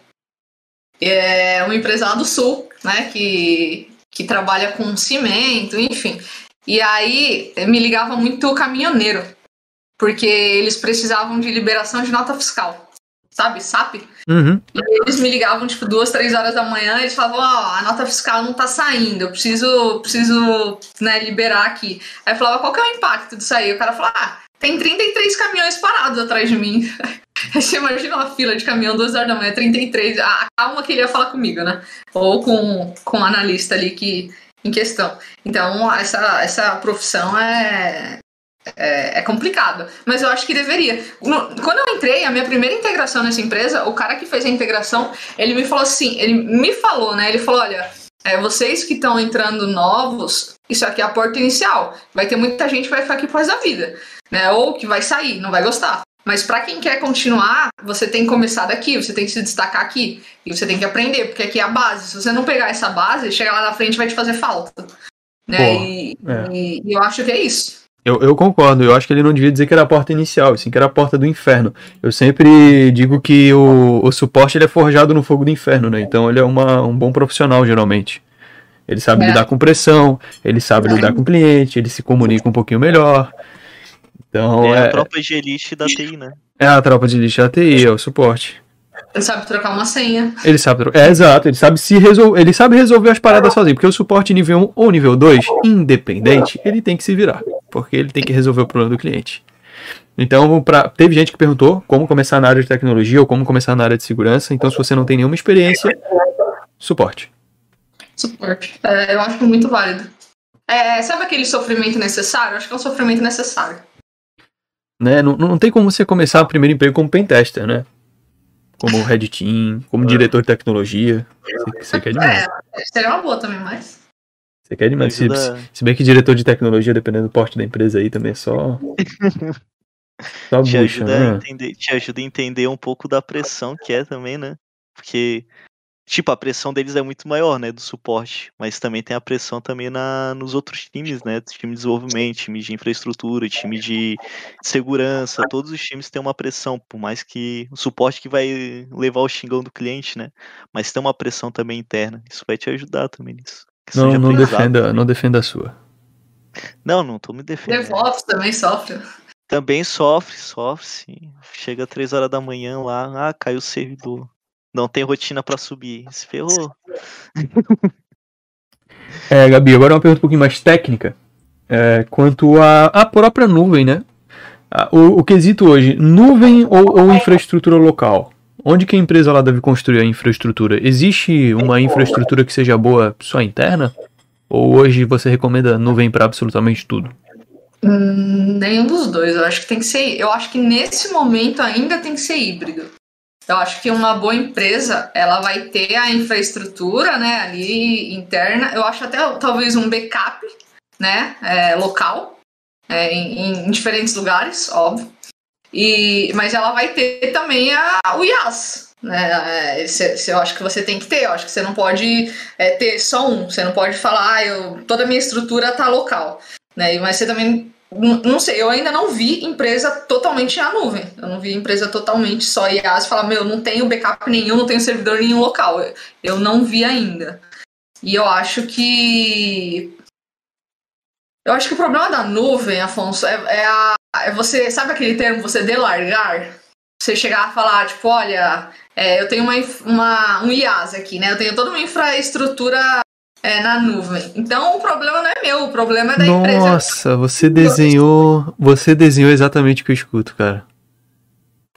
É uma empresa lá do sul, né? Que, que trabalha com cimento, enfim. E aí me ligava muito caminhoneiro, porque eles precisavam de liberação de nota fiscal. Sabe, SAP? Uhum. E eles me ligavam, tipo, duas, três horas da manhã e falavam, ó, a nota fiscal não tá saindo, eu preciso, preciso, né, liberar aqui. Aí eu falava, qual que é o impacto disso aí? O cara falava, ah, tem 33 caminhões parados atrás de mim. Você imagina uma fila de caminhão duas horas da manhã, 33, a calma que ele ia falar comigo, né? Ou com, com o analista ali que, em questão. Então, essa, essa profissão é, é, é complicada. Mas eu acho que deveria. No- quando eu entrei, a minha primeira integração nessa empresa, o cara que fez a integração, ele me falou assim, ele me falou, né? Ele falou, olha, é, vocês que estão entrando novos, isso aqui é a porta inicial. Vai ter muita gente que vai ficar aqui por da vida, né? Ou que vai sair, não vai gostar. Mas para quem quer continuar, você tem que começar daqui, você tem que se destacar aqui. E você tem que aprender, porque aqui é a base. Se você não pegar essa base, chegar lá na frente vai te fazer falta. Né? Porra, e, é. e- e eu acho que é isso. Eu, eu concordo, eu acho que ele não devia dizer que era a porta inicial, assim, que era a porta do inferno. Eu sempre digo que o, o suporte ele é forjado no fogo do inferno, né? Então ele é uma, um bom profissional, geralmente. Ele sabe É. lidar com pressão, ele sabe lidar com o cliente, ele se comunica um pouquinho melhor. Então é é, a tropa de elite da TI, né? é a tropa de lixo da TI, é o suporte. Ele sabe trocar uma senha. Ele sabe, tro- é exato, ele sabe se resolver, ele sabe resolver as paradas sozinho, porque o suporte nível 1 ou nível 2, independente, ele tem que se virar, porque ele tem que resolver o problema do cliente. Então, pra, teve gente que perguntou como começar na área de tecnologia ou como começar na área de segurança. Então, se você não tem nenhuma experiência, suporte. Suporte. É, eu acho muito válido. É, sabe aquele sofrimento necessário? Eu acho que é um sofrimento necessário. Né? Não, não tem como você começar o primeiro emprego como pentester, né? Como Red Team, como diretor de tecnologia. Você, quer demais. É, seria uma boa também, mas. Você quer demais. Se, se bem que diretor de tecnologia, dependendo do porte da empresa aí, também é só. Só te bucha, ajuda, a né? entender, te ajuda a entender um pouco da pressão que é também, né? Porque, tipo, a pressão deles é muito maior, né? Do suporte. Mas também tem a pressão também na, nos outros times, né? Time de desenvolvimento, time de infraestrutura, time de segurança. Todos os times têm uma pressão, por mais que o suporte que vai levar o xingão do cliente, né? Mas tem uma pressão também interna. Isso vai te ajudar também nisso. Não, não, defenda, também. não defenda a sua. Não, não tô me defendendo. DevOps também sofre. Também sofre, sofre, sim. Chega três horas da manhã lá, ah, caiu o servidor. Não tem rotina pra subir. Se ferrou. É, Gabi, agora uma pergunta um pouquinho mais técnica. É, quanto à à própria nuvem, né? O, o quesito hoje, nuvem ou, ou infraestrutura local? Onde que a empresa lá deve construir a infraestrutura? Existe uma infraestrutura que seja boa só interna? Ou hoje você recomenda nuvem para absolutamente tudo? Hum, nenhum dos dois. Eu acho que tem que ser. Eu acho que nesse momento ainda tem que ser híbrido. Eu acho que uma boa empresa ela vai ter a infraestrutura, né, ali interna. Eu acho até talvez um backup, né, é, local, é, em, em diferentes lugares, óbvio. E, mas ela vai ter também a, o IaaS. Né? É, eu acho que você tem que ter. Eu acho que você não pode é, ter só um. Você não pode falar, ah, eu, toda a minha estrutura tá local. Né? Mas você também. Não sei, eu ainda não vi empresa totalmente na nuvem. Eu não vi empresa totalmente só IaaS falar, meu, não tenho backup nenhum, não tenho servidor nenhum local. Eu, eu não vi ainda. E eu acho que. Eu acho que o problema da nuvem, Afonso, é, é, a, é você. Sabe aquele termo, você delargar? Você chegar a falar, tipo, olha, é, eu tenho uma, uma, um IaaS aqui, né? Eu tenho toda uma infraestrutura é, na nuvem. Então o problema não é meu, o problema é da empresa. Nossa, você desenhou. Você desenhou exatamente o que eu escuto, cara.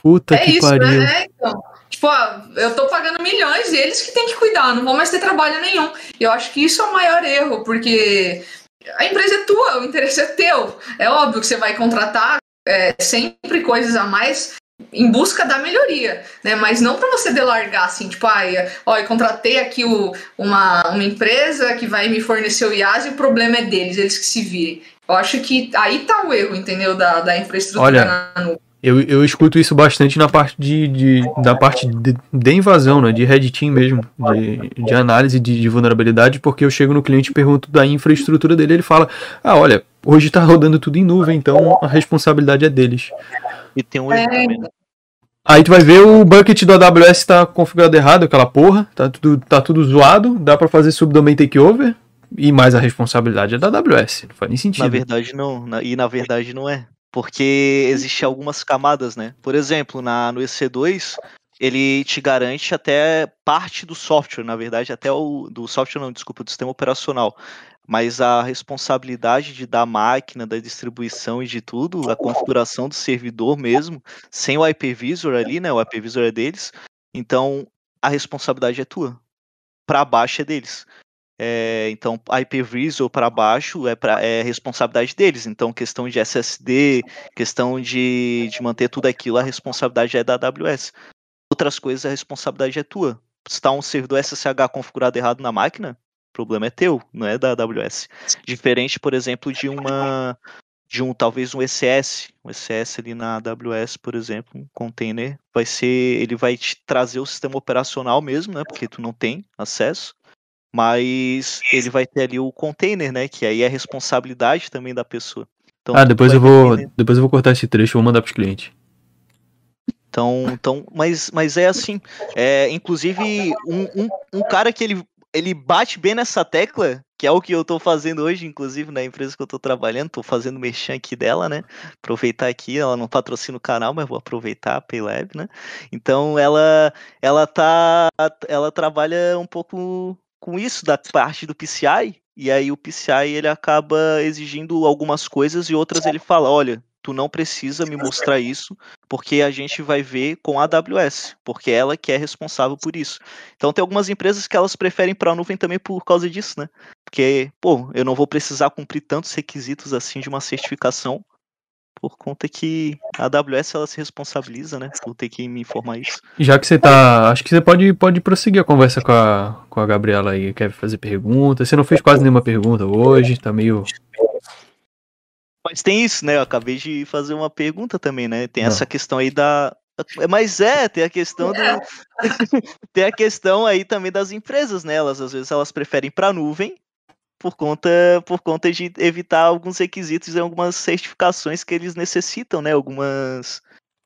Puta É que isso, pariu. né? Então. Tipo, ah, eu tô pagando milhões e eles que têm que cuidar, não vão mais ter trabalho nenhum. Eu acho que isso é o maior erro, porque a empresa é tua, o interesse é teu. É óbvio que você vai contratar é, sempre coisas a mais em busca da melhoria, né? Mas não para você delargar assim, tipo, ah, ó, eu contratei aqui o, uma, uma empresa que vai me fornecer o IaaS e o problema é deles, eles que se virem. Eu acho que aí tá o erro, entendeu? Da, da infraestrutura Olha, na nuvem. Eu, eu escuto isso bastante na parte de, de da parte de, de, invasão, né? De red team mesmo, de, de análise de, de, vulnerabilidade, porque eu chego no cliente e pergunto da infraestrutura dele, ele fala, ah, olha, hoje está rodando tudo em nuvem, então a responsabilidade é deles. E tem um é... também, né? Aí tu vai ver o bucket do AWS está configurado errado, aquela porra, tá tudo, tá tudo zoado, dá para fazer subdomain takeover, e mais a responsabilidade é da AWS, não faz nem sentido. Na verdade não, e na verdade não é. Porque existe algumas camadas, né? Por exemplo, na, no EC2, ele te garante até parte do software, na verdade, até o do software não, desculpa, do sistema operacional. Mas a responsabilidade de da máquina, da distribuição e de tudo, a configuração do servidor mesmo, sem o hypervisor ali, né? O hypervisor é deles. Então, a responsabilidade é tua. Para baixo é deles. É, então, hypervisor para baixo é, pra, é responsabilidade deles. Então, questão de SSD, questão de, de manter tudo aquilo, a responsabilidade é da AWS. Outras coisas, a responsabilidade é tua. Se está um servidor SSH configurado errado na máquina, problema é teu, não é da AWS. Diferente, por exemplo, de uma de um talvez um ECS, um ECS ali na AWS, por exemplo, um container, vai ser, ele vai te trazer o sistema operacional mesmo, né? Porque tu não tem acesso mas ele vai ter ali o container, né? Que aí é responsabilidade também da pessoa. Então, ah, depois eu vou, depois eu vou cortar esse trecho e vou mandar para os clientes. Então, então, mas, mas é assim. É, inclusive, um, um, um cara que ele, ele bate bem nessa tecla, que é o que eu estou fazendo hoje, inclusive na empresa que eu estou trabalhando, estou fazendo merchan aqui dela, né? Aproveitar aqui, ela não patrocina o canal, mas vou aproveitar a Paylab, né? Então ela ela tá ela trabalha um pouco com isso da parte do PCI, e aí o PCI ele acaba exigindo algumas coisas e outras ele fala, olha, tu não precisa me mostrar isso, porque a gente vai ver com a AWS, porque ela que é responsável por isso. Então tem algumas empresas que elas preferem para a nuvem também por causa disso, né? Porque, pô, eu não vou precisar cumprir tantos requisitos assim de uma certificação por conta que a AWS ela se responsabiliza, né, por ter que me informar isso. Já que você tá, acho que você pode, pode prosseguir a conversa com a, com a Gabriela aí, quer fazer pergunta. Você não fez quase nenhuma pergunta hoje, tá meio Mas tem isso, né? Eu acabei de fazer uma pergunta também, né? Tem não. essa questão aí da mas é, tem a questão do... tem a questão aí também das empresas, né? Elas às vezes elas preferem para nuvem por conta, por conta de evitar alguns requisitos e algumas certificações que eles necessitam, né? Algumas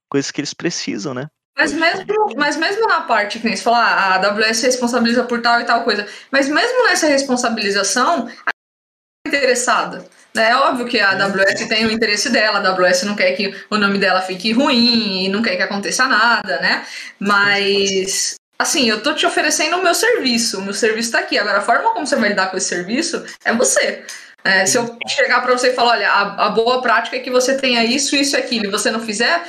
coisas que eles precisam, né? Mas mesmo, mas mesmo na parte que nem você falou, ah, a AWS responsabiliza por tal e tal coisa, mas mesmo nessa responsabilização, a é interessada. É óbvio que a AWS tem o interesse dela, a AWS não quer que o nome dela fique ruim e não quer que aconteça nada, né? Mas Assim, eu tô te oferecendo o meu serviço, o meu serviço tá aqui. Agora, a forma como você vai lidar com esse serviço é você. É, se eu chegar para você e falar, olha, a, a, boa prática é que você tenha isso, isso e aquilo, e você não fizer,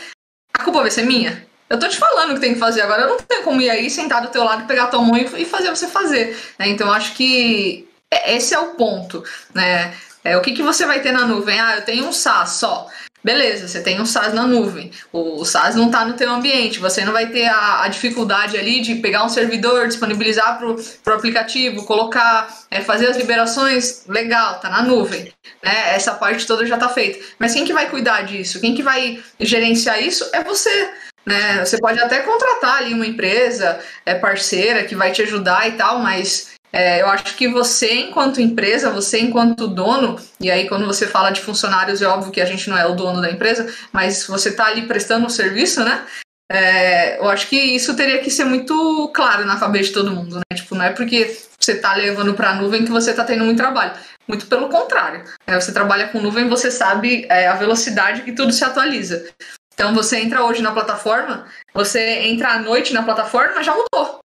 a culpa vai ser minha. Eu tô te falando o que tem que fazer. Agora, eu não tenho como ir aí, sentar do teu lado, pegar tua mão e, fazer você fazer. Né? Então, acho que é, esse é o ponto. Né? É, o que, que você vai ter na nuvem? Ah, eu tenho um SaaS só. Beleza, você tem um SaaS na nuvem. O, SaaS não está no teu ambiente. Você não vai ter a, a, dificuldade ali de pegar um servidor, disponibilizar para o aplicativo, colocar, é, fazer as liberações. Legal, tá na nuvem. Né? Essa parte toda já está feita. Mas quem que vai cuidar disso? Quem que vai gerenciar isso é você. Né? Você pode até contratar ali uma empresa é, parceira que vai te ajudar e tal, mas é, eu acho que você, enquanto empresa, você, enquanto dono, e aí quando você fala de funcionários, é óbvio que a gente não é o dono da empresa, mas você está ali prestando um serviço, né? É, eu acho que isso teria que ser muito claro na cabeça de todo mundo, né? Tipo, não é porque você está levando para a nuvem que você está tendo muito trabalho. Muito pelo contrário. É, você trabalha com nuvem, você sabe é, a velocidade que tudo se atualiza. Então você entra hoje na plataforma, você entra à noite na plataforma, já mudou.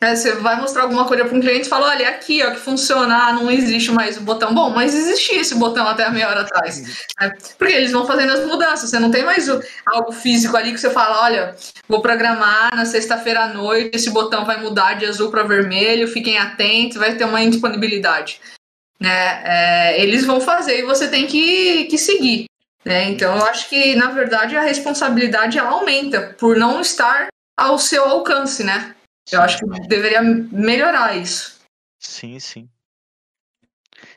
É, você vai mostrar alguma coisa para um cliente e fala, olha, aqui, ó, que funciona, ah, não existe mais o botão. Bom, mas existia esse botão até a meia hora atrás. Né? Porque eles vão fazendo as mudanças. Você não tem mais o, algo físico ali que você fala, olha, vou programar na sexta-feira à noite, esse botão vai mudar de azul para vermelho, fiquem atentos, vai ter uma indisponibilidade. Né? É, eles vão fazer e você tem que, que seguir. Né? Então, eu acho que, na verdade, a responsabilidade aumenta por não estar ao seu alcance, né? Eu acho que deveria melhorar isso. Sim, sim.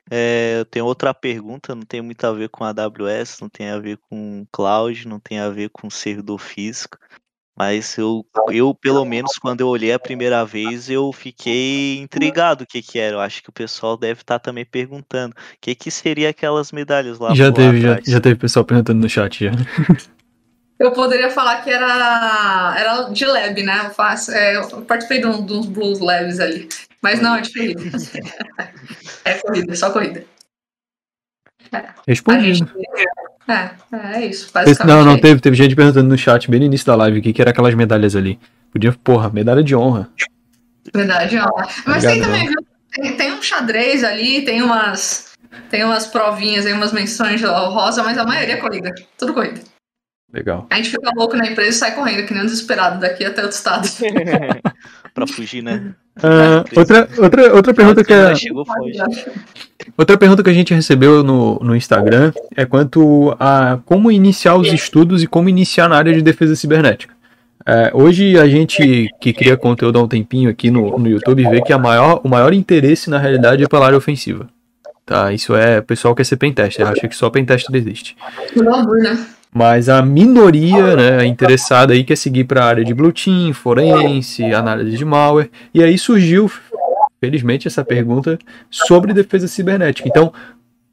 É, eu tenho outra pergunta, não tem muito a ver com a AWS, não tem a ver com cloud, não tem a ver com servidor físico, mas eu, eu pelo menos quando eu olhei a primeira vez eu fiquei intrigado o que que era. Eu acho que o pessoal deve estar tá também perguntando o que que seria aquelas medalhas lá. Já teve, já, já teve pessoal perguntando no chat já. Eu poderia falar que era, era de lab, né? Eu, faço, é, eu participei de, um, de uns blues labs ali. Mas não, é de corrida. é corrida, só corrida. É. Respondido. É, é isso. Não, não, teve, teve gente perguntando no chat bem no início da live o que, que era aquelas medalhas ali. Podia, porra, medalha de honra. Medalha de honra. Mas Obrigado, tem também, viu? Tem, tem um xadrez ali, tem umas. Tem umas provinhas aí, umas menções rosa, mas a maioria é corrida. Tudo corrida. Legal. A gente fica louco na empresa e sai correndo, que nem um desesperado, daqui até outro estado. pra fugir, né? Uh, outra, outra, outra pergunta que é... Outra pergunta que a gente recebeu no, no Instagram é quanto a como iniciar os estudos e como iniciar na área de defesa cibernética. É, hoje a gente que cria conteúdo há um tempinho aqui no, no YouTube vê que a maior, o maior interesse na realidade é pela área ofensiva. Tá? Isso é, o pessoal quer ser pentester, acha que só pentester existe. né? Mas a minoria né, interessada aí quer seguir para a área de Blue Team, forense, análise de malware. E aí surgiu, felizmente, essa pergunta sobre defesa cibernética. Então,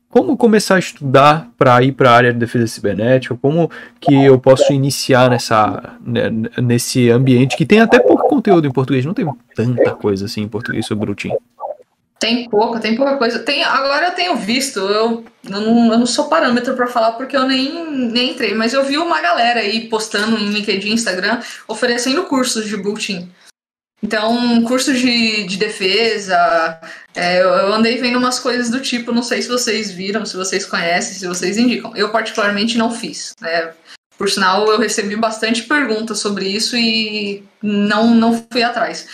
como começar a estudar para ir para a área de defesa cibernética? Como que eu posso iniciar nessa, né, nesse ambiente que tem até pouco conteúdo em português? Não tem tanta coisa assim em português sobre Blue Team. Tem pouca, tem pouca coisa. Tem, agora eu tenho visto, eu, eu, não, eu não sou parâmetro para falar porque eu nem, nem entrei, mas eu vi uma galera aí postando em LinkedIn, Instagram, oferecendo cursos de Team. Então, cursos de, de defesa, é, eu, eu andei vendo umas coisas do tipo, não sei se vocês viram, se vocês conhecem, se vocês indicam. Eu particularmente não fiz. Né? Por sinal, eu recebi bastante perguntas sobre isso e não, não fui atrás.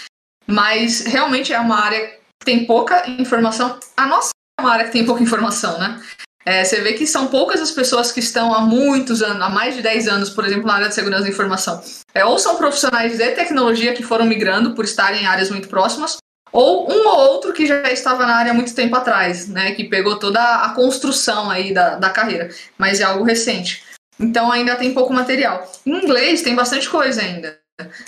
Mas realmente é uma área tem pouca informação. A nossa é uma área que tem pouca informação, né? É, você vê que são poucas as pessoas que estão há muitos anos, há mais de 10 anos, por exemplo, na área de segurança da informação. É, ou são profissionais de tecnologia que foram migrando por estarem em áreas muito próximas, ou um ou outro que já estava na área há muito tempo atrás, né? Que pegou toda a construção aí da, da carreira, mas é algo recente. Então ainda tem pouco material. Em inglês tem bastante coisa ainda.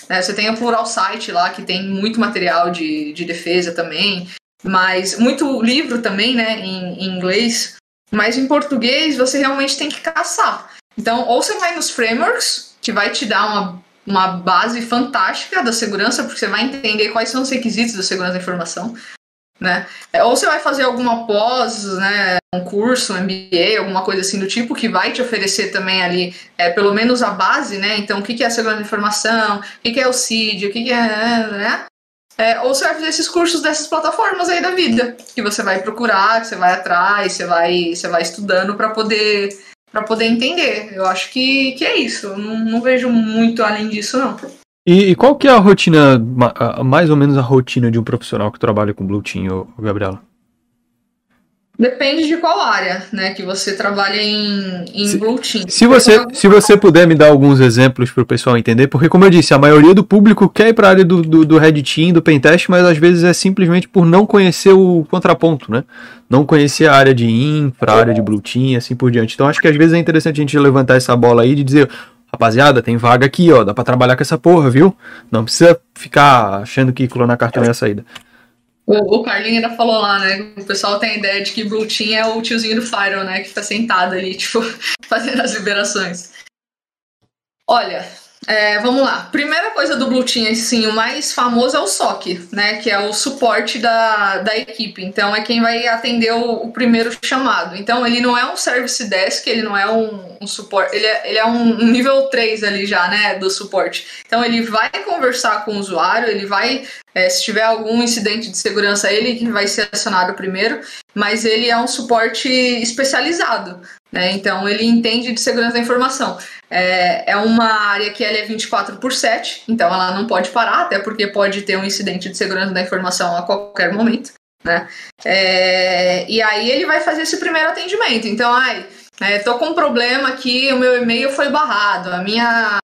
É, você tem o Plural Site lá, que tem muito material de, de defesa também, mas muito livro também, né, em, em inglês. Mas em português você realmente tem que caçar. Então, ou você vai nos frameworks, que vai te dar uma, uma base fantástica da segurança, porque você vai entender quais são os requisitos da segurança da informação né? É, ou você vai fazer alguma pós, né, um curso, um MBA, alguma coisa assim do tipo, que vai te oferecer também ali, é, pelo menos a base, né? Então, o que é a segurança da informação, o que é o CID, o que é, né? É, ou você vai fazer esses cursos dessas plataformas aí da vida, que você vai procurar, que você vai atrás, você vai, você vai estudando para poder para poder entender. Eu acho que, que é isso. Eu não, não vejo muito além disso, não. E, e, qual que é a rotina, mais ou menos a rotina de um profissional que trabalha com Blue Team, Gabriela? Depende de qual área, né, que você trabalha em, em se, Blue Team. Se você, se você puder me dar alguns exemplos para o pessoal entender, porque como eu disse, a maioria do público quer ir para a área do, do, do Red Team, do Pentest, mas às vezes é simplesmente por não conhecer o contraponto, né? Não conhecer a área de infra, a área de Blue Team, assim por diante. Então acho que às vezes é interessante a gente levantar essa bola aí de dizer, Rapaziada, tem vaga aqui, ó. Dá pra trabalhar com essa porra, viu? Não precisa ficar achando que clonar cartão é a saída. O, o Carlinho ainda falou lá, né? O pessoal tem a ideia de que Blue Team é o tiozinho do Fyron, né? Que fica sentado ali, tipo, fazendo as liberações. Olha, é, vamos lá. Primeira coisa do Blue Team, assim, o mais famoso é o SOC, né? Que é o suporte da, da equipe. Então, é quem vai atender o, o primeiro chamado. Então, ele não é um service desk, ele não é um, um suporte. Ele é, ele é um, nível 3 ali já, né? Do suporte. Então, ele vai conversar com o usuário, ele vai É, se tiver algum incidente de segurança, ele que vai ser acionado primeiro, mas ele é um suporte especializado, né? Então ele entende de segurança da informação. É, é uma área que ela é 24 por 7, então ela não pode parar, até porque pode ter um incidente de segurança da informação a qualquer momento. Né? É, e aí ele vai fazer esse primeiro atendimento. Então, ai, é, tô com um problema aqui, o meu e-mail foi barrado, a minha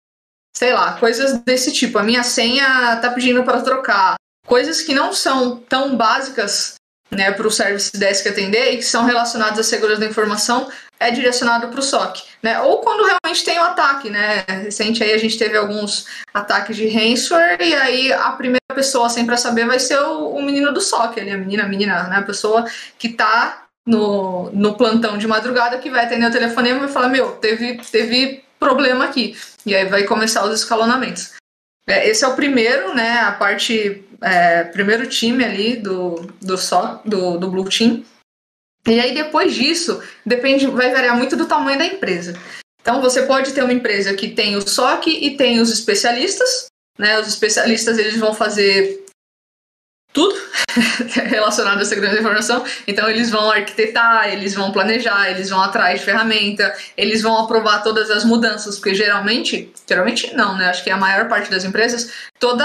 sei lá, coisas desse tipo. A minha senha tá pedindo para trocar. Coisas que não são tão básicas né, para o Service Desk atender e que são relacionadas à segurança da informação é direcionado para o SOC, né? Ou quando realmente tem um ataque, né? Recente aí a gente teve alguns ataques de ransomware e aí a primeira pessoa sempre a saber vai ser o, o menino do SOC, ali, a menina, a menina, né? A pessoa que tá no, no plantão de madrugada que vai atender o telefonema e vai falar, meu, teve, teve problema aqui. E aí vai começar os escalonamentos. É, esse é o primeiro, né? A parte. É, primeiro time ali do, do, só, do, do Blue Team. E aí depois disso, depende, vai variar muito do tamanho da empresa. Então você pode ter uma empresa que tem o SOC e tem os especialistas, né? Os especialistas eles vão fazer tudo relacionado à segurança da informação. Então, eles vão arquitetar, eles vão planejar, eles vão atrás de ferramenta, eles vão aprovar todas as mudanças, porque geralmente, geralmente não, né? Acho que a maior parte das empresas, toda,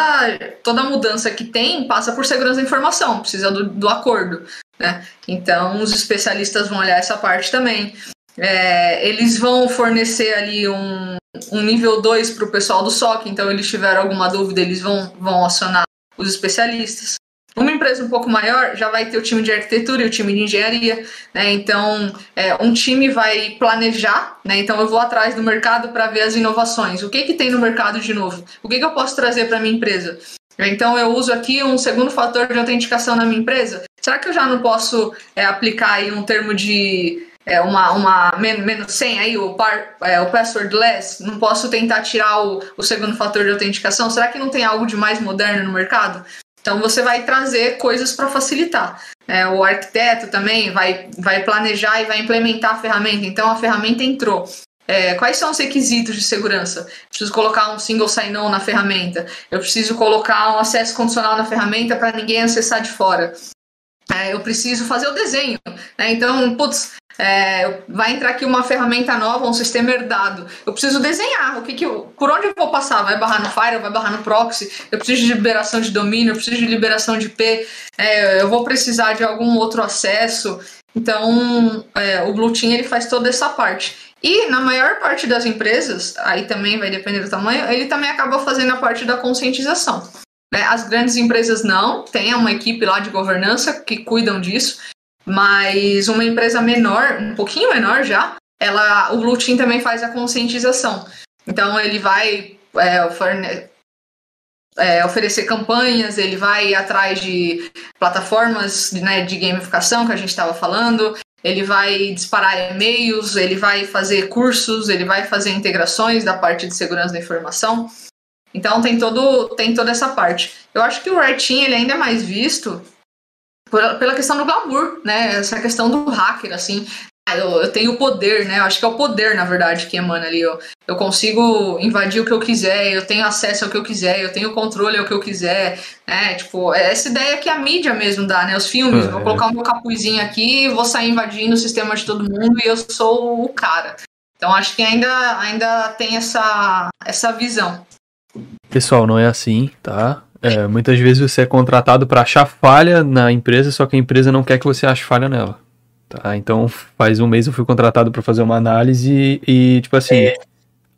toda mudança que tem passa por segurança da informação, precisa do, do acordo, né? Então, os especialistas vão olhar essa parte também. É, eles vão fornecer ali um, um nível 2 para o pessoal do SOC, então eles tiveram alguma dúvida, eles vão, vão acionar os especialistas. Uma empresa um pouco maior já vai ter o time de arquitetura e o time de engenharia, né? Então, é, um time vai planejar, né? Então, eu vou atrás do mercado para ver as inovações. O que que tem no mercado de novo? O que que eu posso trazer para minha empresa? Então, eu uso aqui um segundo fator de autenticação na minha empresa. Será que eu já não posso é, aplicar aí um termo de é, uma, uma menos 100 aí, o, par, é, o passwordless? Não posso tentar tirar o, o segundo fator de autenticação? Será que não tem algo de mais moderno no mercado? Então você vai trazer coisas para facilitar. É, o arquiteto também vai, vai planejar e vai implementar a ferramenta. Então a ferramenta entrou. É, quais são os requisitos de segurança? Eu preciso colocar um single sign-on na ferramenta. Eu preciso colocar um acesso condicional na ferramenta para ninguém acessar de fora. É, eu preciso fazer o desenho. Né? Então, putz, é, vai entrar aqui uma ferramenta nova, um sistema herdado. Eu preciso desenhar o que, que eu, por onde eu vou passar. Vai barrar no Fire, vai barrar no Proxy. Eu preciso de liberação de domínio, eu preciso de liberação de IP. É, eu vou precisar de algum outro acesso. Então, é, o Blue Team ele faz toda essa parte. E na maior parte das empresas, aí também vai depender do tamanho, ele também acaba fazendo a parte da conscientização. Né? As grandes empresas não, tem uma equipe lá de governança que cuidam disso. Mas uma empresa menor, um pouquinho menor já, ela, o Blue Team também faz a conscientização. Então ele vai é, é, oferecer campanhas, ele vai atrás de plataformas né, de gamificação que a gente estava falando, ele vai disparar e-mails, ele vai fazer cursos, ele vai fazer integrações da parte de segurança da informação. Então tem todo tem toda essa parte. Eu acho que o Team ele ainda é mais visto pela questão do glamour, né? Essa questão do hacker, assim. Ah, eu, eu tenho poder, né? Eu acho que é o poder, na verdade, que emana ali. Eu, eu consigo invadir o que eu quiser, eu tenho acesso ao que eu quiser, eu tenho controle ao que eu quiser, né? Tipo, é essa ideia que a mídia mesmo dá, né? Os filmes, vou colocar o meu capuzinho aqui, vou sair invadindo o sistema de todo mundo e eu sou o cara. Então acho que ainda, ainda tem essa, essa visão. Pessoal, não é assim, tá? É, muitas vezes você é contratado para achar falha na empresa, só que a empresa não quer que você ache falha nela. Tá? Então, faz um mês eu fui contratado para fazer uma análise e, tipo assim, é.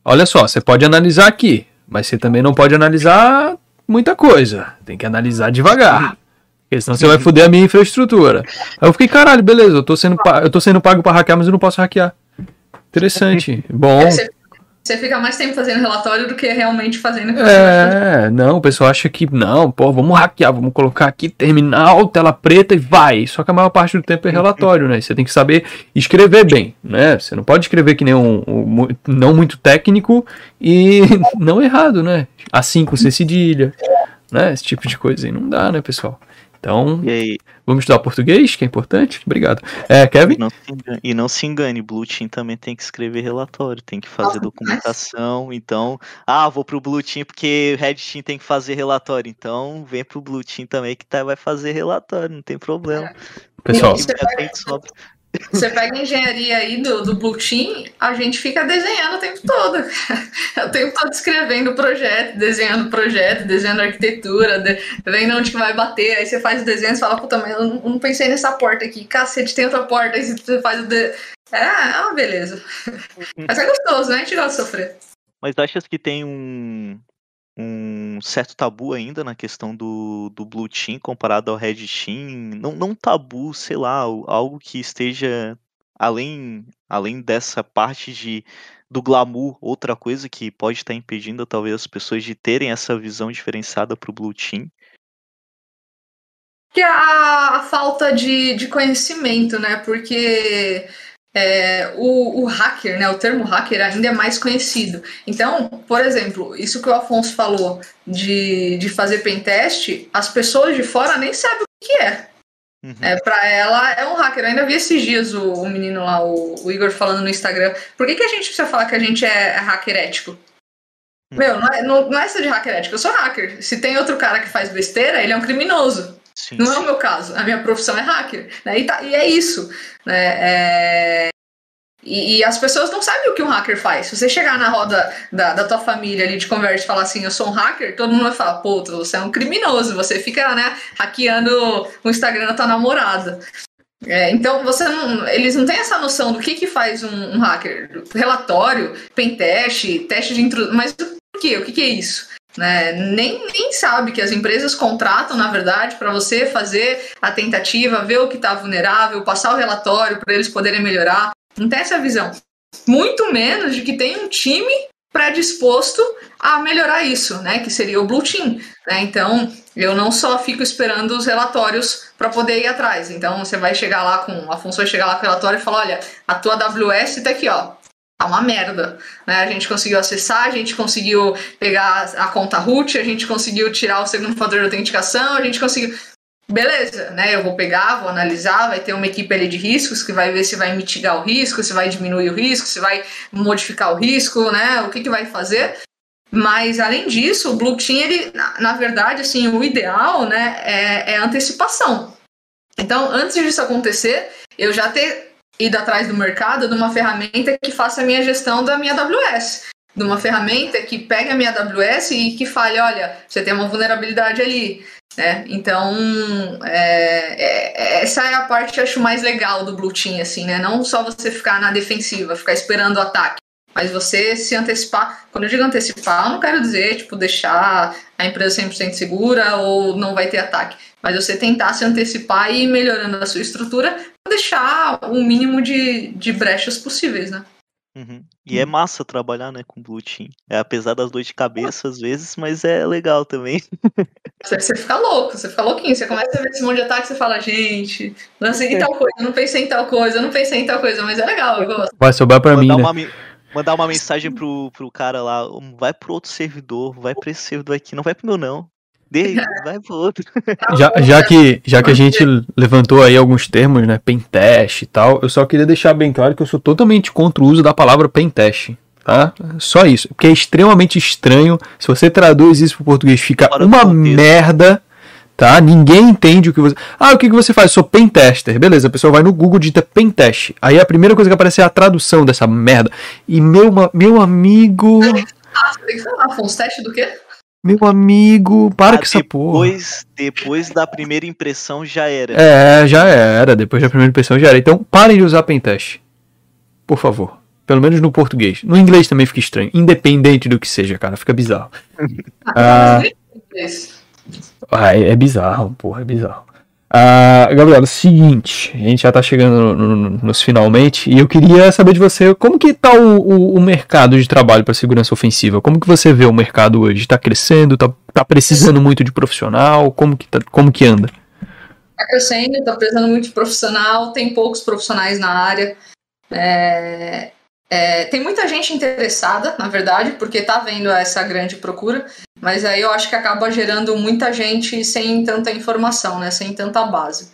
olha só, você pode analisar aqui, mas você também não pode analisar muita coisa. Tem que analisar devagar. Porque senão você vai foder a minha infraestrutura. Aí eu fiquei, caralho, beleza, eu tô sendo, eu tô sendo pago para hackear, mas eu não posso hackear. Interessante. Bom. Você fica mais tempo fazendo relatório do que realmente fazendo. É, não, o pessoal acha que não, pô, vamos hackear, vamos colocar aqui terminal, tela preta e vai. Só que a maior parte do tempo é relatório, né? Você tem que saber escrever bem, né? Você não pode escrever que nem um, um não muito técnico e não errado, né? Assim com C cedilha, né? Esse tipo de coisa aí não dá, né, pessoal? Então, Vamos estudar português, que é importante. Obrigado. É, Kevin? E não, engane, e não se engane, Blue Team também tem que escrever relatório, tem que fazer documentação. Então, ah, vou pro Blue Team porque Red Team tem que fazer relatório. Então, vem pro Blue Team também que tá, vai fazer relatório, não tem problema. Pessoal, você pega engenharia aí do, do Blue Team, a gente fica desenhando o tempo todo. O tempo todo escrevendo projeto, desenhando projeto, desenhando arquitetura, de, vendo onde que vai bater. Aí você faz o desenho e fala, puta, mas eu não, não, pensei nessa porta aqui. Cacete, tem outra porta. Aí você faz o. De... É, uma beleza. Mas é gostoso, né? A gente gosta de sofrer. Mas achas que tem um, um certo tabu ainda na questão do, do Blue Team comparado ao Red Team. Não, não tabu, sei lá, algo que esteja além, além dessa parte de do glamour, outra coisa que pode estar impedindo talvez as pessoas de terem essa visão diferenciada para o Blue Team. Que é a, a falta de, de conhecimento, né? Porque é, o, o, hacker, né, o termo hacker ainda é mais conhecido. Então, por exemplo, isso que o Afonso falou de, de fazer pentest, as pessoas de fora nem sabem o que é. Uhum. É, pra ela é um hacker. Eu ainda vi esses dias o, o menino lá, o, o, Igor, falando no Instagram. Por que, que a gente precisa falar que a gente é, é hacker ético? Uhum. Meu, não é, não, não é essa de hacker ético, eu sou hacker. Se tem outro cara que faz besteira, ele é um criminoso. Sim, não sim. é o meu caso. A minha profissão é hacker. Né? E, tá, e é isso. Né? É... E, e, as pessoas não sabem o que um hacker faz. Se você chegar na roda da, da tua família ali de conversa e falar assim, eu sou um hacker, todo mundo vai falar, pô, você é um criminoso, você fica, né, hackeando o Instagram da tua namorada. É, então você não, eles não têm essa noção do que, que faz um, um hacker. Relatório, pentest, teste de introdução. Mas o que? O que, que é isso? Né? Nem, nem sabe que as empresas contratam, na verdade, para você fazer a tentativa, ver o que está vulnerável, passar o relatório para eles poderem melhorar. Não tem essa visão. Muito menos de que tem um time predisposto a melhorar isso, né? Que seria o Blue Team. Né? Então, eu não só fico esperando os relatórios para poder ir atrás. Então, você vai chegar lá com. A vai chegar lá com o relatório e falar: olha, a tua AWS está aqui, ó tá uma merda. Né? A gente conseguiu acessar, a gente conseguiu pegar a conta root, a gente conseguiu tirar o segundo fator de autenticação, a gente conseguiu. Beleza, né? Eu vou pegar, vou analisar, vai ter uma equipe ali de riscos que vai ver se vai mitigar o risco, se vai diminuir o risco, se vai modificar o risco, né? O que, que vai fazer. Mas além disso, o blockchain, ele, na, na verdade, assim, o ideal, né, é, é antecipação. Então, antes disso acontecer, eu já ter ido atrás do mercado de uma ferramenta que faça a minha gestão da minha AWS. De uma ferramenta que pegue a minha AWS e que fale, olha, você tem uma vulnerabilidade ali. Né? Então, é, é, essa é a parte que eu acho mais legal do Blue Team, assim, né? Não só você ficar na defensiva, ficar esperando o ataque, mas você se antecipar. Quando eu digo antecipar, eu não quero dizer, tipo, deixar a empresa 100% segura ou não vai ter ataque. Mas você tentar se antecipar e ir melhorando a sua estrutura deixar o mínimo de, de brechas possíveis, né? Uhum. E é massa trabalhar, né, com Blue Team. É apesar das dores de cabeça às vezes, mas é legal também. Você, você fica louco, você fica louquinho. Você começa a ver esse monte de ataque, você fala, gente, lancei em tal coisa, não pensei em tal coisa, não pensei em tal coisa, mas é legal, eu gosto. Vai sobrar pra mim, né? Uma, mandar uma mensagem pro, pro cara lá, vai pro outro servidor, vai pra esse servidor aqui, não vai pro meu não. Vai pro outro. Já, já, que, já que a gente levantou aí alguns termos, né? Pentest e tal, eu só queria deixar bem claro que eu sou totalmente contra o uso da palavra pentest. Tá? Só isso. Porque é extremamente estranho. Se você traduz isso pro português, fica Fora uma merda. Tá? Ninguém entende o que você. Ah, o que, que você faz? Eu sou pentester. Beleza, a pessoa vai no Google digita pentest. Aí a primeira coisa que aparece é a tradução dessa merda. E meu, meu amigo. Ah, você tem que falar, Afonso, teste do quê? Meu amigo, para ah, com essa porra. Depois da primeira impressão já era. É, já era. Depois da primeira impressão já era. Então parem de usar pentest. Por favor. Pelo menos no português. No inglês também fica estranho. Independente do que seja, cara. Fica bizarro. ah, ah, é, é bizarro, porra, é bizarro. Ah, Gabriela, seguinte, a gente já está chegando no, no, nos finalmente e eu queria saber de você como que está o, o, o, mercado de trabalho para segurança ofensiva? Como que você vê o mercado hoje? Está crescendo? Está tá precisando muito de profissional? Como que, tá, como que anda? Está crescendo, está precisando muito de profissional, tem poucos profissionais na área. É, é, tem muita gente interessada, na verdade, porque está vendo essa grande procura, mas aí eu acho que acaba gerando muita gente sem tanta informação, né? Sem tanta base.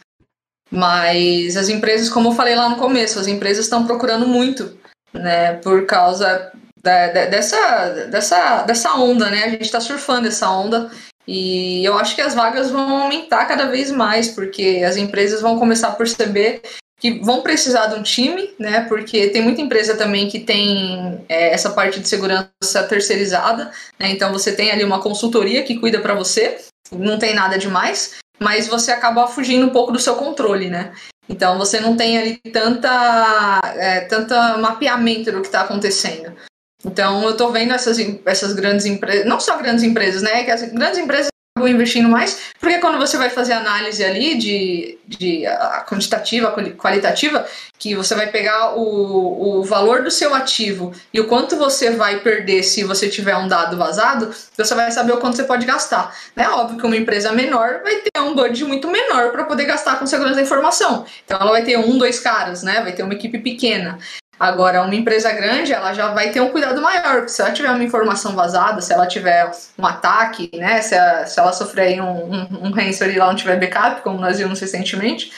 Mas as empresas, como eu falei lá no começo, as empresas estão procurando muito, né? Por causa da, da, dessa, dessa, dessa onda, né? A gente está surfando essa onda. E eu acho que as vagas vão aumentar cada vez mais, porque as empresas vão começar a perceber que vão precisar de um time, né? Porque tem muita empresa também que tem é, essa parte de segurança terceirizada, né? Então você tem ali uma consultoria que cuida para você, não tem nada demais, mas você acaba fugindo um pouco do seu controle, né? Então você não tem ali tanta, é, tanta mapeamento do que está acontecendo. Então eu estou vendo essas, essas grandes empresas, não só grandes empresas, né? Que as grandes empresas investindo mais, porque quando você vai fazer análise ali de, de a quantitativa, qualitativa, que você vai pegar o, o valor do seu ativo e o quanto você vai perder se você tiver um dado vazado, você vai saber o quanto você pode gastar. É óbvio que uma empresa menor vai ter um budget muito menor para poder gastar com segurança da informação. Então ela vai ter um, dois caras, né? Vai ter uma equipe pequena. Agora, uma empresa grande, ela já vai ter um cuidado maior, porque se ela tiver uma informação vazada, se ela tiver um ataque, né, se, ela, se ela sofrer um, um, um ransomware e lá não tiver backup, como nós vimos recentemente,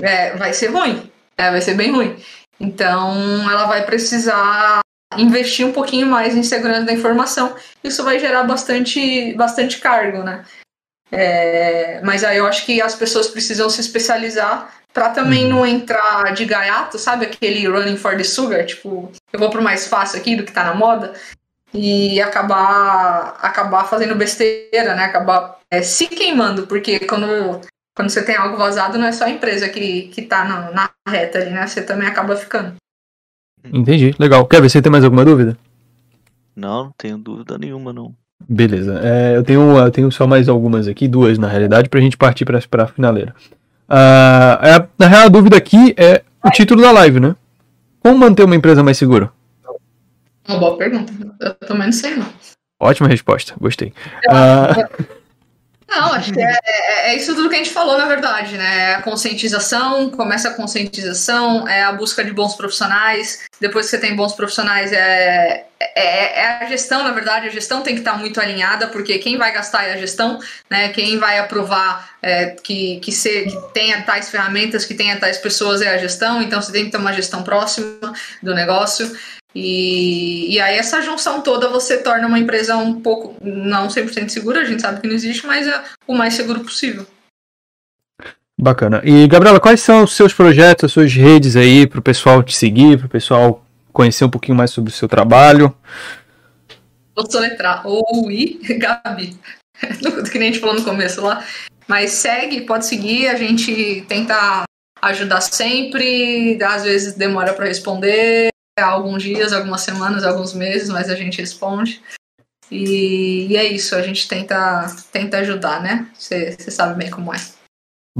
é, vai ser ruim, é, vai ser bem ruim. Então, ela vai precisar investir um pouquinho mais em segurança da informação. Isso vai gerar bastante, bastante cargo, né? É, mas aí eu acho que as pessoas precisam se especializar Pra também uhum. não entrar de gaiato, sabe? Aquele running for the sugar, tipo, eu vou pro mais fácil aqui do que tá na moda. E acabar, acabar fazendo besteira, né? Acabar é, se queimando, porque quando, quando você tem algo vazado, não é só a empresa que, que tá na, na reta ali, né? Você também acaba ficando. Entendi, legal. Quer ver você tem mais alguma dúvida? Não, não tenho dúvida nenhuma, não. Beleza. É, eu, tenho, eu tenho só mais algumas aqui, duas na realidade, pra gente partir pra, pra finaleira. Uh, na real, a dúvida aqui é o título da live, né? Como manter uma empresa mais segura? Uma boa pergunta. Eu também não sei, não. Ótima resposta, gostei. Uh... Não, acho que é, é, é, isso tudo que a gente falou, na verdade, né? A conscientização, começa a conscientização, é a busca de bons profissionais. Depois que você tem bons profissionais, é, é, é, a gestão, na verdade, a gestão tem que estar muito alinhada, porque quem vai gastar é a gestão, né? Quem vai aprovar é, que, que, que tenha tais ferramentas, que tenha tais pessoas é a gestão, então você tem que ter uma gestão próxima do negócio. E, e aí essa junção toda você torna uma empresa um pouco, não 100% segura, a gente sabe que não existe, mas é o mais seguro possível. Bacana. E Gabriela, quais são os seus projetos, as suas redes aí para o pessoal te seguir, para o pessoal conhecer um pouquinho mais sobre o seu trabalho? Vou soletrar OUI Gabi, que nem a gente falou no começo lá. Mas segue, pode seguir, a gente tenta ajudar sempre, às vezes demora para responder, alguns dias, algumas semanas, alguns meses, mas a gente responde. E, e é isso, a gente tenta, tenta ajudar, né? Você sabe bem como é.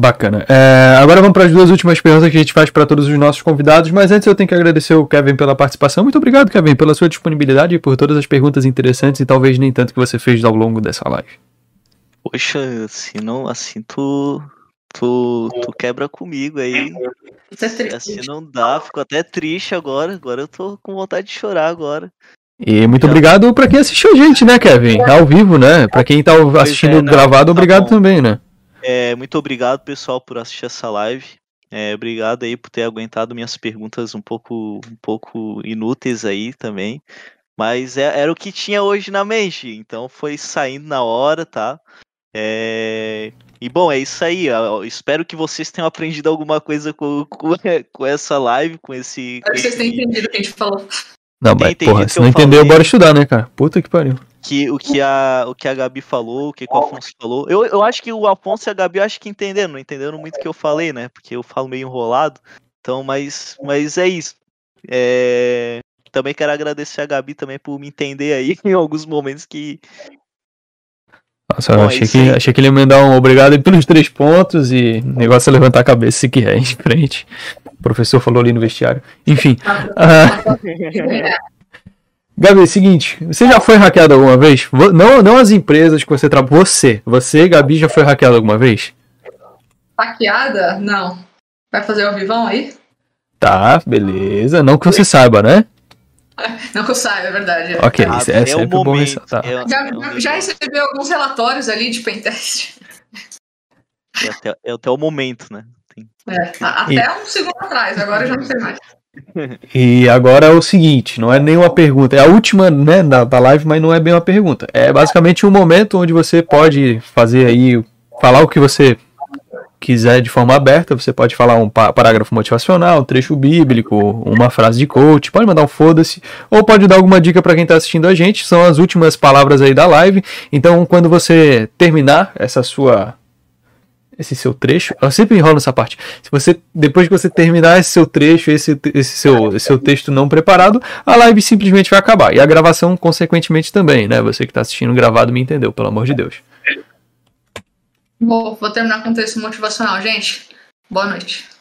Bacana. É, agora vamos para as duas últimas perguntas que a gente faz para todos os nossos convidados, mas antes eu tenho que agradecer o Kevin pela participação. Muito obrigado, Kevin, pela sua disponibilidade e por todas as perguntas interessantes e talvez nem tanto que você fez ao longo dessa live. Poxa, assim não, assim tu, tu, tu quebra comigo aí. Assim não dá, fico até triste agora. Agora eu tô com vontade de chorar agora. E muito Já. obrigado para quem assistiu a gente, né, Kevin? Ao vivo, né? Para quem tá assistindo é, não, gravado, tá obrigado bom. também, né? É, muito obrigado, pessoal, por assistir essa live. É, obrigado aí por ter aguentado minhas perguntas um pouco, um pouco inúteis aí também. Mas é, era o que tinha hoje na mente, então foi saindo na hora, tá? É... E bom, é isso aí. Eu espero que vocês tenham aprendido alguma coisa com, com, com essa live, com esse. Espero que vocês tenham entendido o que a gente falou. Não, mas porra, se não entendeu, bora estudar, né, cara? Puta que pariu. Que, o, que a, o que a Gabi falou, o que, que o Afonso falou. Eu, eu acho que o Afonso e a Gabi eu acho que entenderam, não entenderam muito o que eu falei, né? Porque eu falo meio enrolado. Então, mas, mas é isso. É... Também quero agradecer a Gabi também por me entender aí em alguns momentos que, nossa, Bom, achei, que, achei que ele ia mandar um obrigado pelos três pontos e o negócio é levantar a cabeça se quiser em frente. O professor falou ali no vestiário. Enfim. Uh... Gabi, seguinte, você já foi hackeado alguma vez? Não, não as empresas que você trabalha. Você. Você, Gabi, já foi hackeado alguma vez? Hackeada? Não. Vai fazer o vivão aí? Tá, beleza. Não que você saiba, né? Não que eu saiba, é verdade. É. Ok, isso é, é sempre bom ressaltar. É, já, é já alguns relatórios ali de pentest. É até, é até o momento, né? É, até e... um segundo atrás, agora eu já não sei mais. E agora é o seguinte, não é nenhuma pergunta, é a última né, da, da live, mas não é bem uma pergunta. É basicamente um momento onde você pode fazer aí, falar o que você quiser de forma aberta, você pode falar um parágrafo motivacional, um trecho bíblico, uma frase de coach, pode mandar um foda-se, ou pode dar alguma dica para quem está assistindo a gente, são as últimas palavras aí da live. Então, quando você terminar essa sua esse seu trecho, eu sempre enrolo nessa parte. Se você depois que você terminar esse seu trecho, esse, esse seu esse seu texto não preparado, a live simplesmente vai acabar e a gravação consequentemente também, né? Você que está assistindo gravado me entendeu, pelo amor de Deus. Vou, vou terminar com um texto motivacional, gente. Boa noite.